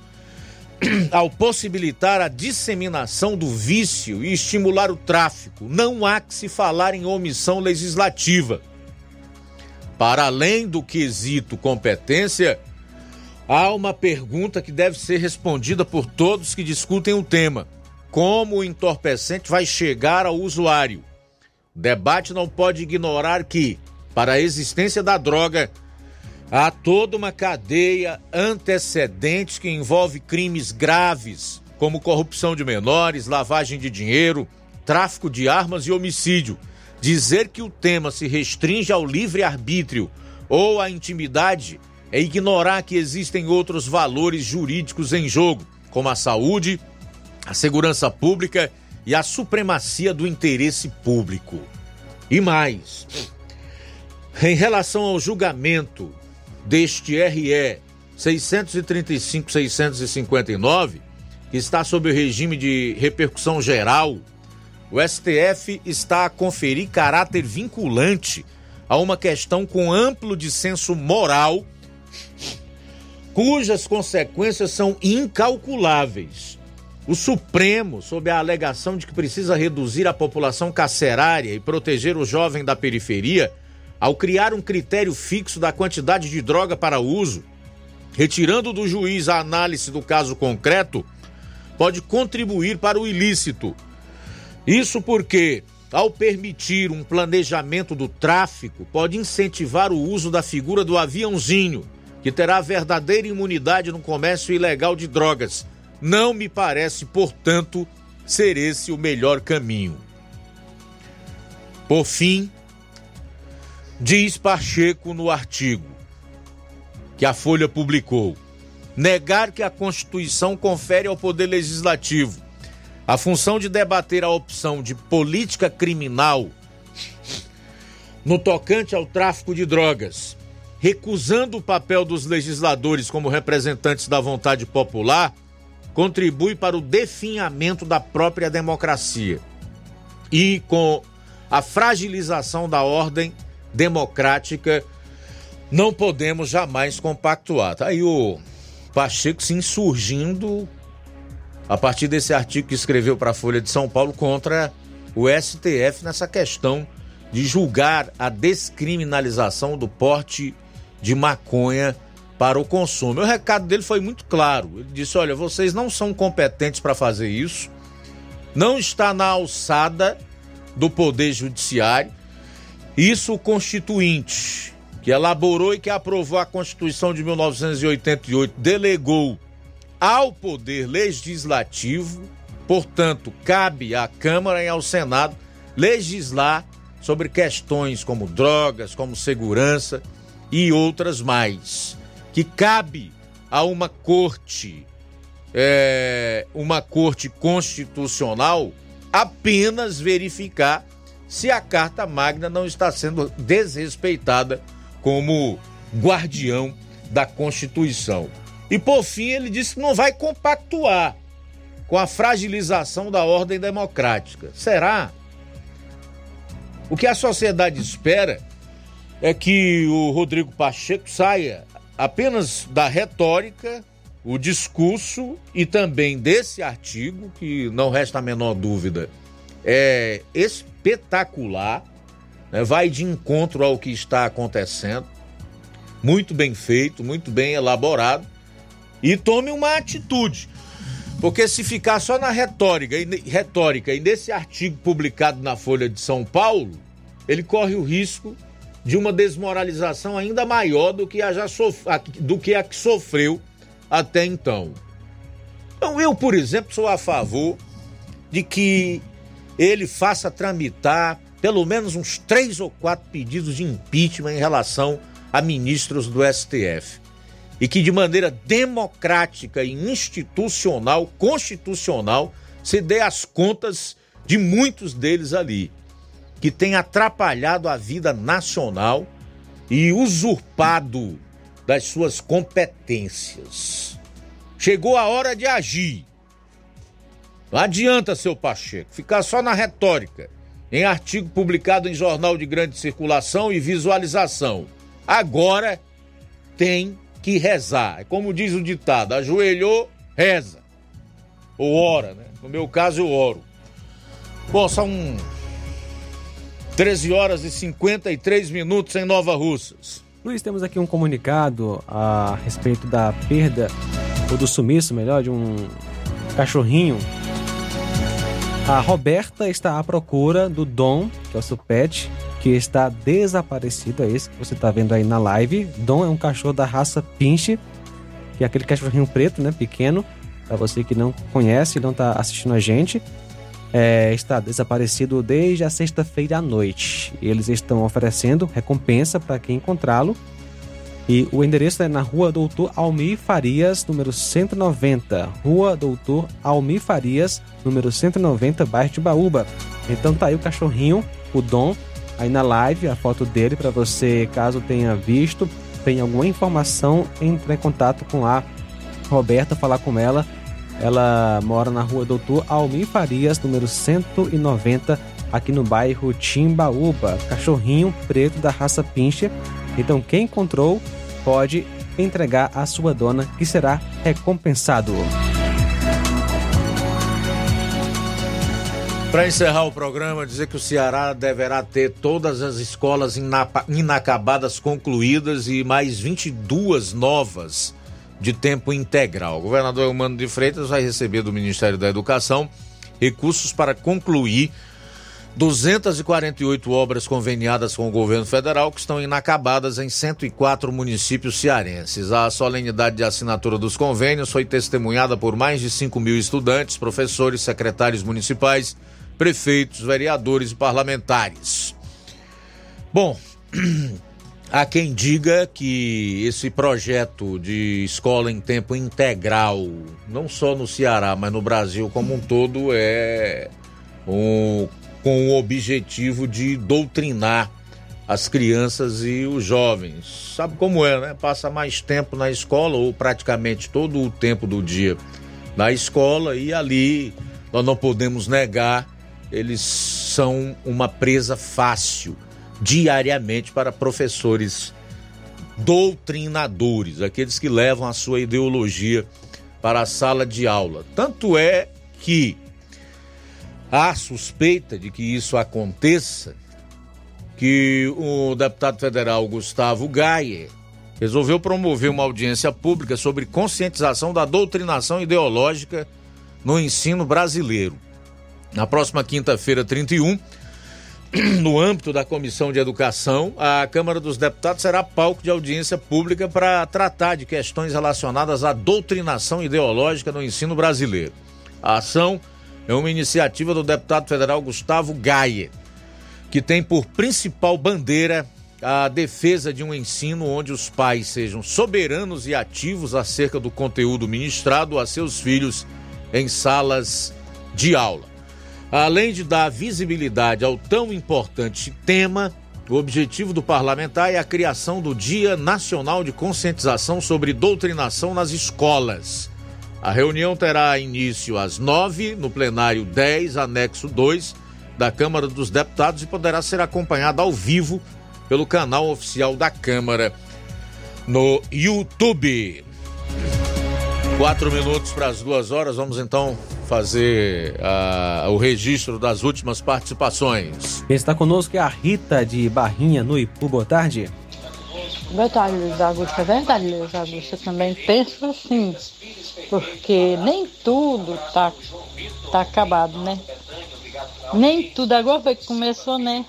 ao possibilitar a disseminação do vício e estimular o tráfico. Não há que se falar em omissão legislativa. Para além do quesito competência, há uma pergunta que deve ser respondida por todos que discutem o tema: como o entorpecente vai chegar ao usuário? O debate não pode ignorar que, para a existência da droga, há toda uma cadeia antecedente que envolve crimes graves, como corrupção de menores, lavagem de dinheiro, tráfico de armas e homicídio. Dizer que o tema se restringe ao livre-arbítrio ou à intimidade é ignorar que existem outros valores jurídicos em jogo, como a saúde, a segurança pública e a supremacia do interesse público. E mais, em relação ao julgamento deste RE 635-659, que está sob o regime de repercussão geral, o STF está a conferir caráter vinculante a uma questão com amplo dissenso moral, cujas consequências são incalculáveis. O Supremo, sob a alegação de que precisa reduzir a população carcerária e proteger o jovem da periferia, ao criar um critério fixo da quantidade de droga para uso, retirando do juiz a análise do caso concreto, pode contribuir para o ilícito. Isso porque, ao permitir um planejamento do tráfico, pode incentivar o uso da figura do aviãozinho, que terá verdadeira imunidade no comércio ilegal de drogas não me parece, portanto, ser esse o melhor caminho. Por fim, diz Pacheco no artigo que a Folha publicou: negar que a Constituição confere ao Poder Legislativo a função de debater a opção de política criminal no tocante ao tráfico de drogas, recusando o papel dos legisladores como representantes da vontade popular contribui para o definhamento da própria democracia e com a fragilização da ordem democrática não podemos jamais compactuar. Tá aí o Pacheco se insurgindo a partir desse artigo que escreveu para a Folha de São Paulo contra o STF nessa questão de julgar a descriminalização do porte de maconha para o consumo. O recado dele foi muito claro. Ele disse: olha, vocês não são competentes para fazer isso, não está na alçada do Poder Judiciário. Isso o Constituinte, que elaborou e que aprovou a Constituição de 1988, delegou ao Poder Legislativo, portanto, cabe à Câmara e ao Senado legislar sobre questões como drogas, como segurança e outras mais, que cabe a uma corte, é, uma corte constitucional, apenas verificar se a Carta Magna não está sendo desrespeitada como guardião da Constituição. E por fim, ele disse que não vai compactuar com a fragilização da ordem democrática. Será? O que a sociedade espera é que o Rodrigo Pacheco saia apenas da retórica, o discurso e também desse artigo, que não resta a menor dúvida, é espetacular, né? vai de encontro ao que está acontecendo, muito bem feito, muito bem elaborado, e tome uma atitude. Porque se ficar só na retórica e, retórica e nesse artigo publicado na Folha de São Paulo, ele corre o risco de uma desmoralização ainda maior do que a, já sof... do que, a que sofreu até então. Então, eu, por exemplo, sou a favor de que ele faça tramitar pelo menos uns três ou quatro pedidos de impeachment em relação a ministros do STF e que de maneira democrática e institucional, constitucional, se dê as contas de muitos deles ali, que tem atrapalhado a vida nacional e usurpado das suas competências. Chegou a hora de agir. Não adianta, seu Pacheco, ficar só na retórica, em artigo publicado em jornal de grande circulação e visualização. Agora tem que rezar. É como diz o ditado: ajoelhou, reza. Ou ora, né? No meu caso, eu oro. Bom, são 13 horas e 53 minutos em Nova Russas. Luiz, temos aqui um comunicado a respeito da perda, ou do sumiço, melhor, de um cachorrinho. A Roberta está à procura do Dom, que é o seu pet, que está desaparecido, é esse que você está vendo aí na live. Dom é um cachorro da raça Pinche, que é aquele cachorrinho preto, né, pequeno. Para você que não conhece, não está assistindo a gente, é, está desaparecido desde a sexta-feira à noite. Eles estão oferecendo recompensa para quem encontrá-lo. E o endereço é na Rua Doutor Almir Farias, número 190. Rua Doutor Almir Farias, número 190, bairro de Baúba. Então tá aí o cachorrinho, o Dom, aí na live a foto dele para você, caso tenha visto, tem alguma informação, entrar em contato com a Roberta, falar com ela. Ela mora na rua Doutor Almir Farias, número 190, aqui no bairro Timbaúba. Cachorrinho preto da raça Pincher. Então, quem encontrou pode entregar à sua dona, que será recompensado. Para encerrar o programa, dizer que o Ceará deverá ter todas as escolas inacabadas concluídas e mais 22 novas de tempo integral. O governador Humano de Freitas vai receber do Ministério da Educação recursos para concluir 248 obras conveniadas com o governo federal que estão inacabadas em 104 municípios cearenses. A solenidade de assinatura dos convênios foi testemunhada por mais de 5 mil estudantes, professores, secretários municipais prefeitos, vereadores e parlamentares. Bom, há quem diga que esse projeto de escola em tempo integral, não só no Ceará, mas no Brasil como um todo, é um, com o objetivo de doutrinar as crianças e os jovens. Sabe como é, né? Passa mais tempo na escola, ou praticamente todo o tempo do dia na escola, e ali nós não podemos negar eles são uma presa fácil diariamente para professores doutrinadores, aqueles que levam a sua ideologia para a sala de aula. Tanto é que há suspeita de que isso aconteça, que o deputado federal Gustavo Gaia resolveu promover uma audiência pública sobre conscientização da doutrinação ideológica no ensino brasileiro. Na próxima quinta-feira, 31, no âmbito da Comissão de Educação, a Câmara dos Deputados será palco de audiência pública para tratar de questões relacionadas à doutrinação ideológica no ensino brasileiro. A ação é uma iniciativa do deputado federal Gustavo Gaia, que tem por principal bandeira a defesa de um ensino onde os pais sejam soberanos e ativos acerca do conteúdo ministrado a seus filhos em salas de aula. Além de dar visibilidade ao tão importante tema, o objetivo do parlamentar é a criação do Dia Nacional de Conscientização sobre Doutrinação nas Escolas. A reunião terá início às nove, no plenário 10, anexo 2 da Câmara dos Deputados e poderá ser acompanhada ao vivo pelo canal oficial da Câmara no YouTube. Quatro minutos para as duas horas, vamos então fazer uh, o registro das últimas participações. Quem está conosco é a Rita de Barrinha, no Ipu. Boa tarde. Boa tarde, Luiz Augusto. É verdade, Luiz Augusto. Eu também penso assim, porque nem tudo tá, tá acabado, né? Nem tudo. Agora foi que começou, né?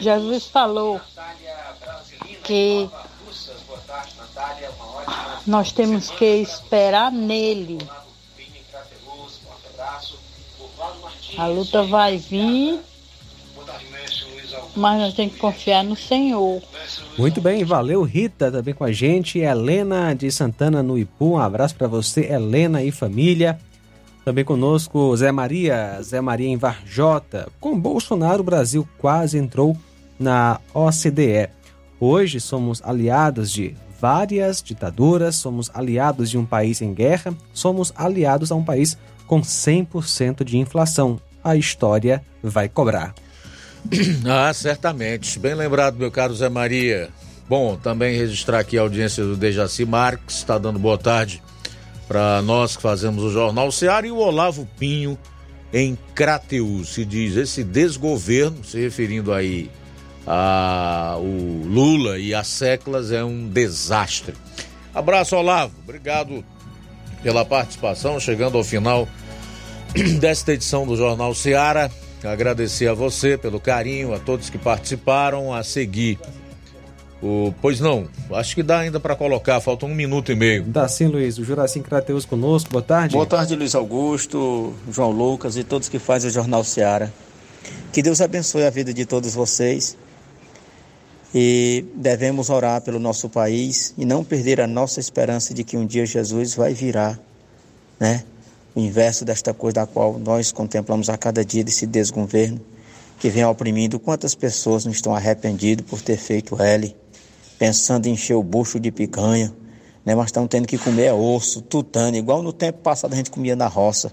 Jesus falou que nós temos que esperar nele. A luta vai vir, mas nós temos que confiar no Senhor. Muito bem, valeu Rita também com a gente. Helena de Santana no Ipu, um abraço para você, Helena e família. Também conosco Zé Maria, Zé Maria em Varjota. Com Bolsonaro, o Brasil quase entrou na OCDE. Hoje somos aliados de várias ditaduras, somos aliados de um país em guerra, somos aliados a um país com 100% de inflação. A história vai cobrar. Ah, certamente. Bem lembrado, meu caro Zé Maria. Bom, também registrar aqui a audiência do Dejaci Marques, está dando boa tarde para nós que fazemos o Jornal Seara e o Olavo Pinho em Crateus. Se diz esse desgoverno, se referindo aí a o Lula e as Seclas, é um desastre. Abraço, Olavo. Obrigado pela participação, chegando ao final desta edição do Jornal Seara. Agradecer a você pelo carinho, a todos que participaram, a seguir. O, pois não, acho que dá ainda para colocar, falta um minuto e meio. Dá sim, Luiz. O Juracim Crateus conosco, boa tarde. Boa tarde, Luiz Augusto, João Lucas e todos que fazem o Jornal Seara. Que Deus abençoe a vida de todos vocês. E devemos orar pelo nosso país e não perder a nossa esperança de que um dia Jesus vai virar, né? o inverso desta coisa da qual nós contemplamos a cada dia desse desgoverno que vem oprimindo. Quantas pessoas não estão arrependidas por ter feito L, pensando em encher o bucho de picanha, né? mas estão tendo que comer osso, tutano, igual no tempo passado a gente comia na roça.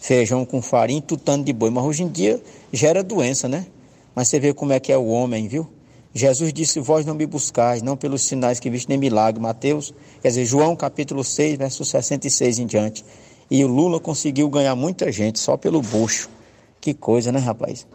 Feijão com farinha, tutano de boi, mas hoje em dia gera doença, né? Mas você vê como é que é o homem, viu? Jesus disse: Vós não me buscais, não pelos sinais que viste nem milagre. Mateus, quer dizer, João capítulo 6, verso 66 em diante. E o Lula conseguiu ganhar muita gente só pelo bucho. Que coisa, né, rapaz?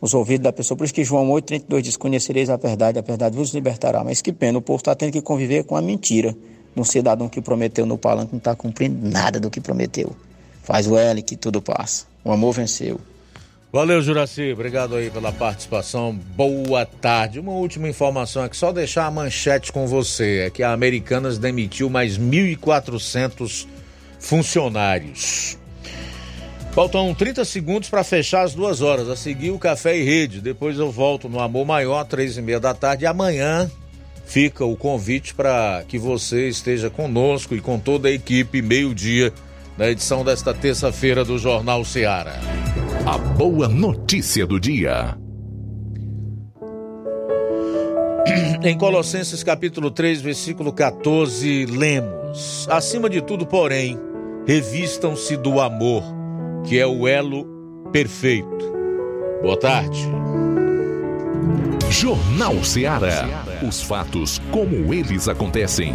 Os ouvidos da pessoa. Por isso que João 8,32 diz: Conhecereis a verdade, a verdade vos libertará. Mas que pena, o povo está tendo que conviver com a mentira. Um cidadão que prometeu no palanque não está cumprindo nada do que prometeu. Faz o L que tudo passa. O amor venceu. Valeu, Juraci. Obrigado aí pela participação. Boa tarde. Uma última informação aqui, só deixar a manchete com você. É que a Americanas demitiu mais 1.400 funcionários. Faltam 30 segundos para fechar as duas horas. A seguir o Café e Rede. Depois eu volto no Amor Maior, três e meia da tarde. E amanhã fica o convite para que você esteja conosco e com toda a equipe, meio-dia, na edição desta terça-feira do Jornal Seara. A boa notícia do dia. Em Colossenses capítulo 3, versículo 14, lemos: Acima de tudo, porém, revistam-se do amor, que é o elo perfeito. Boa tarde. Jornal Ceará. Os fatos como eles acontecem.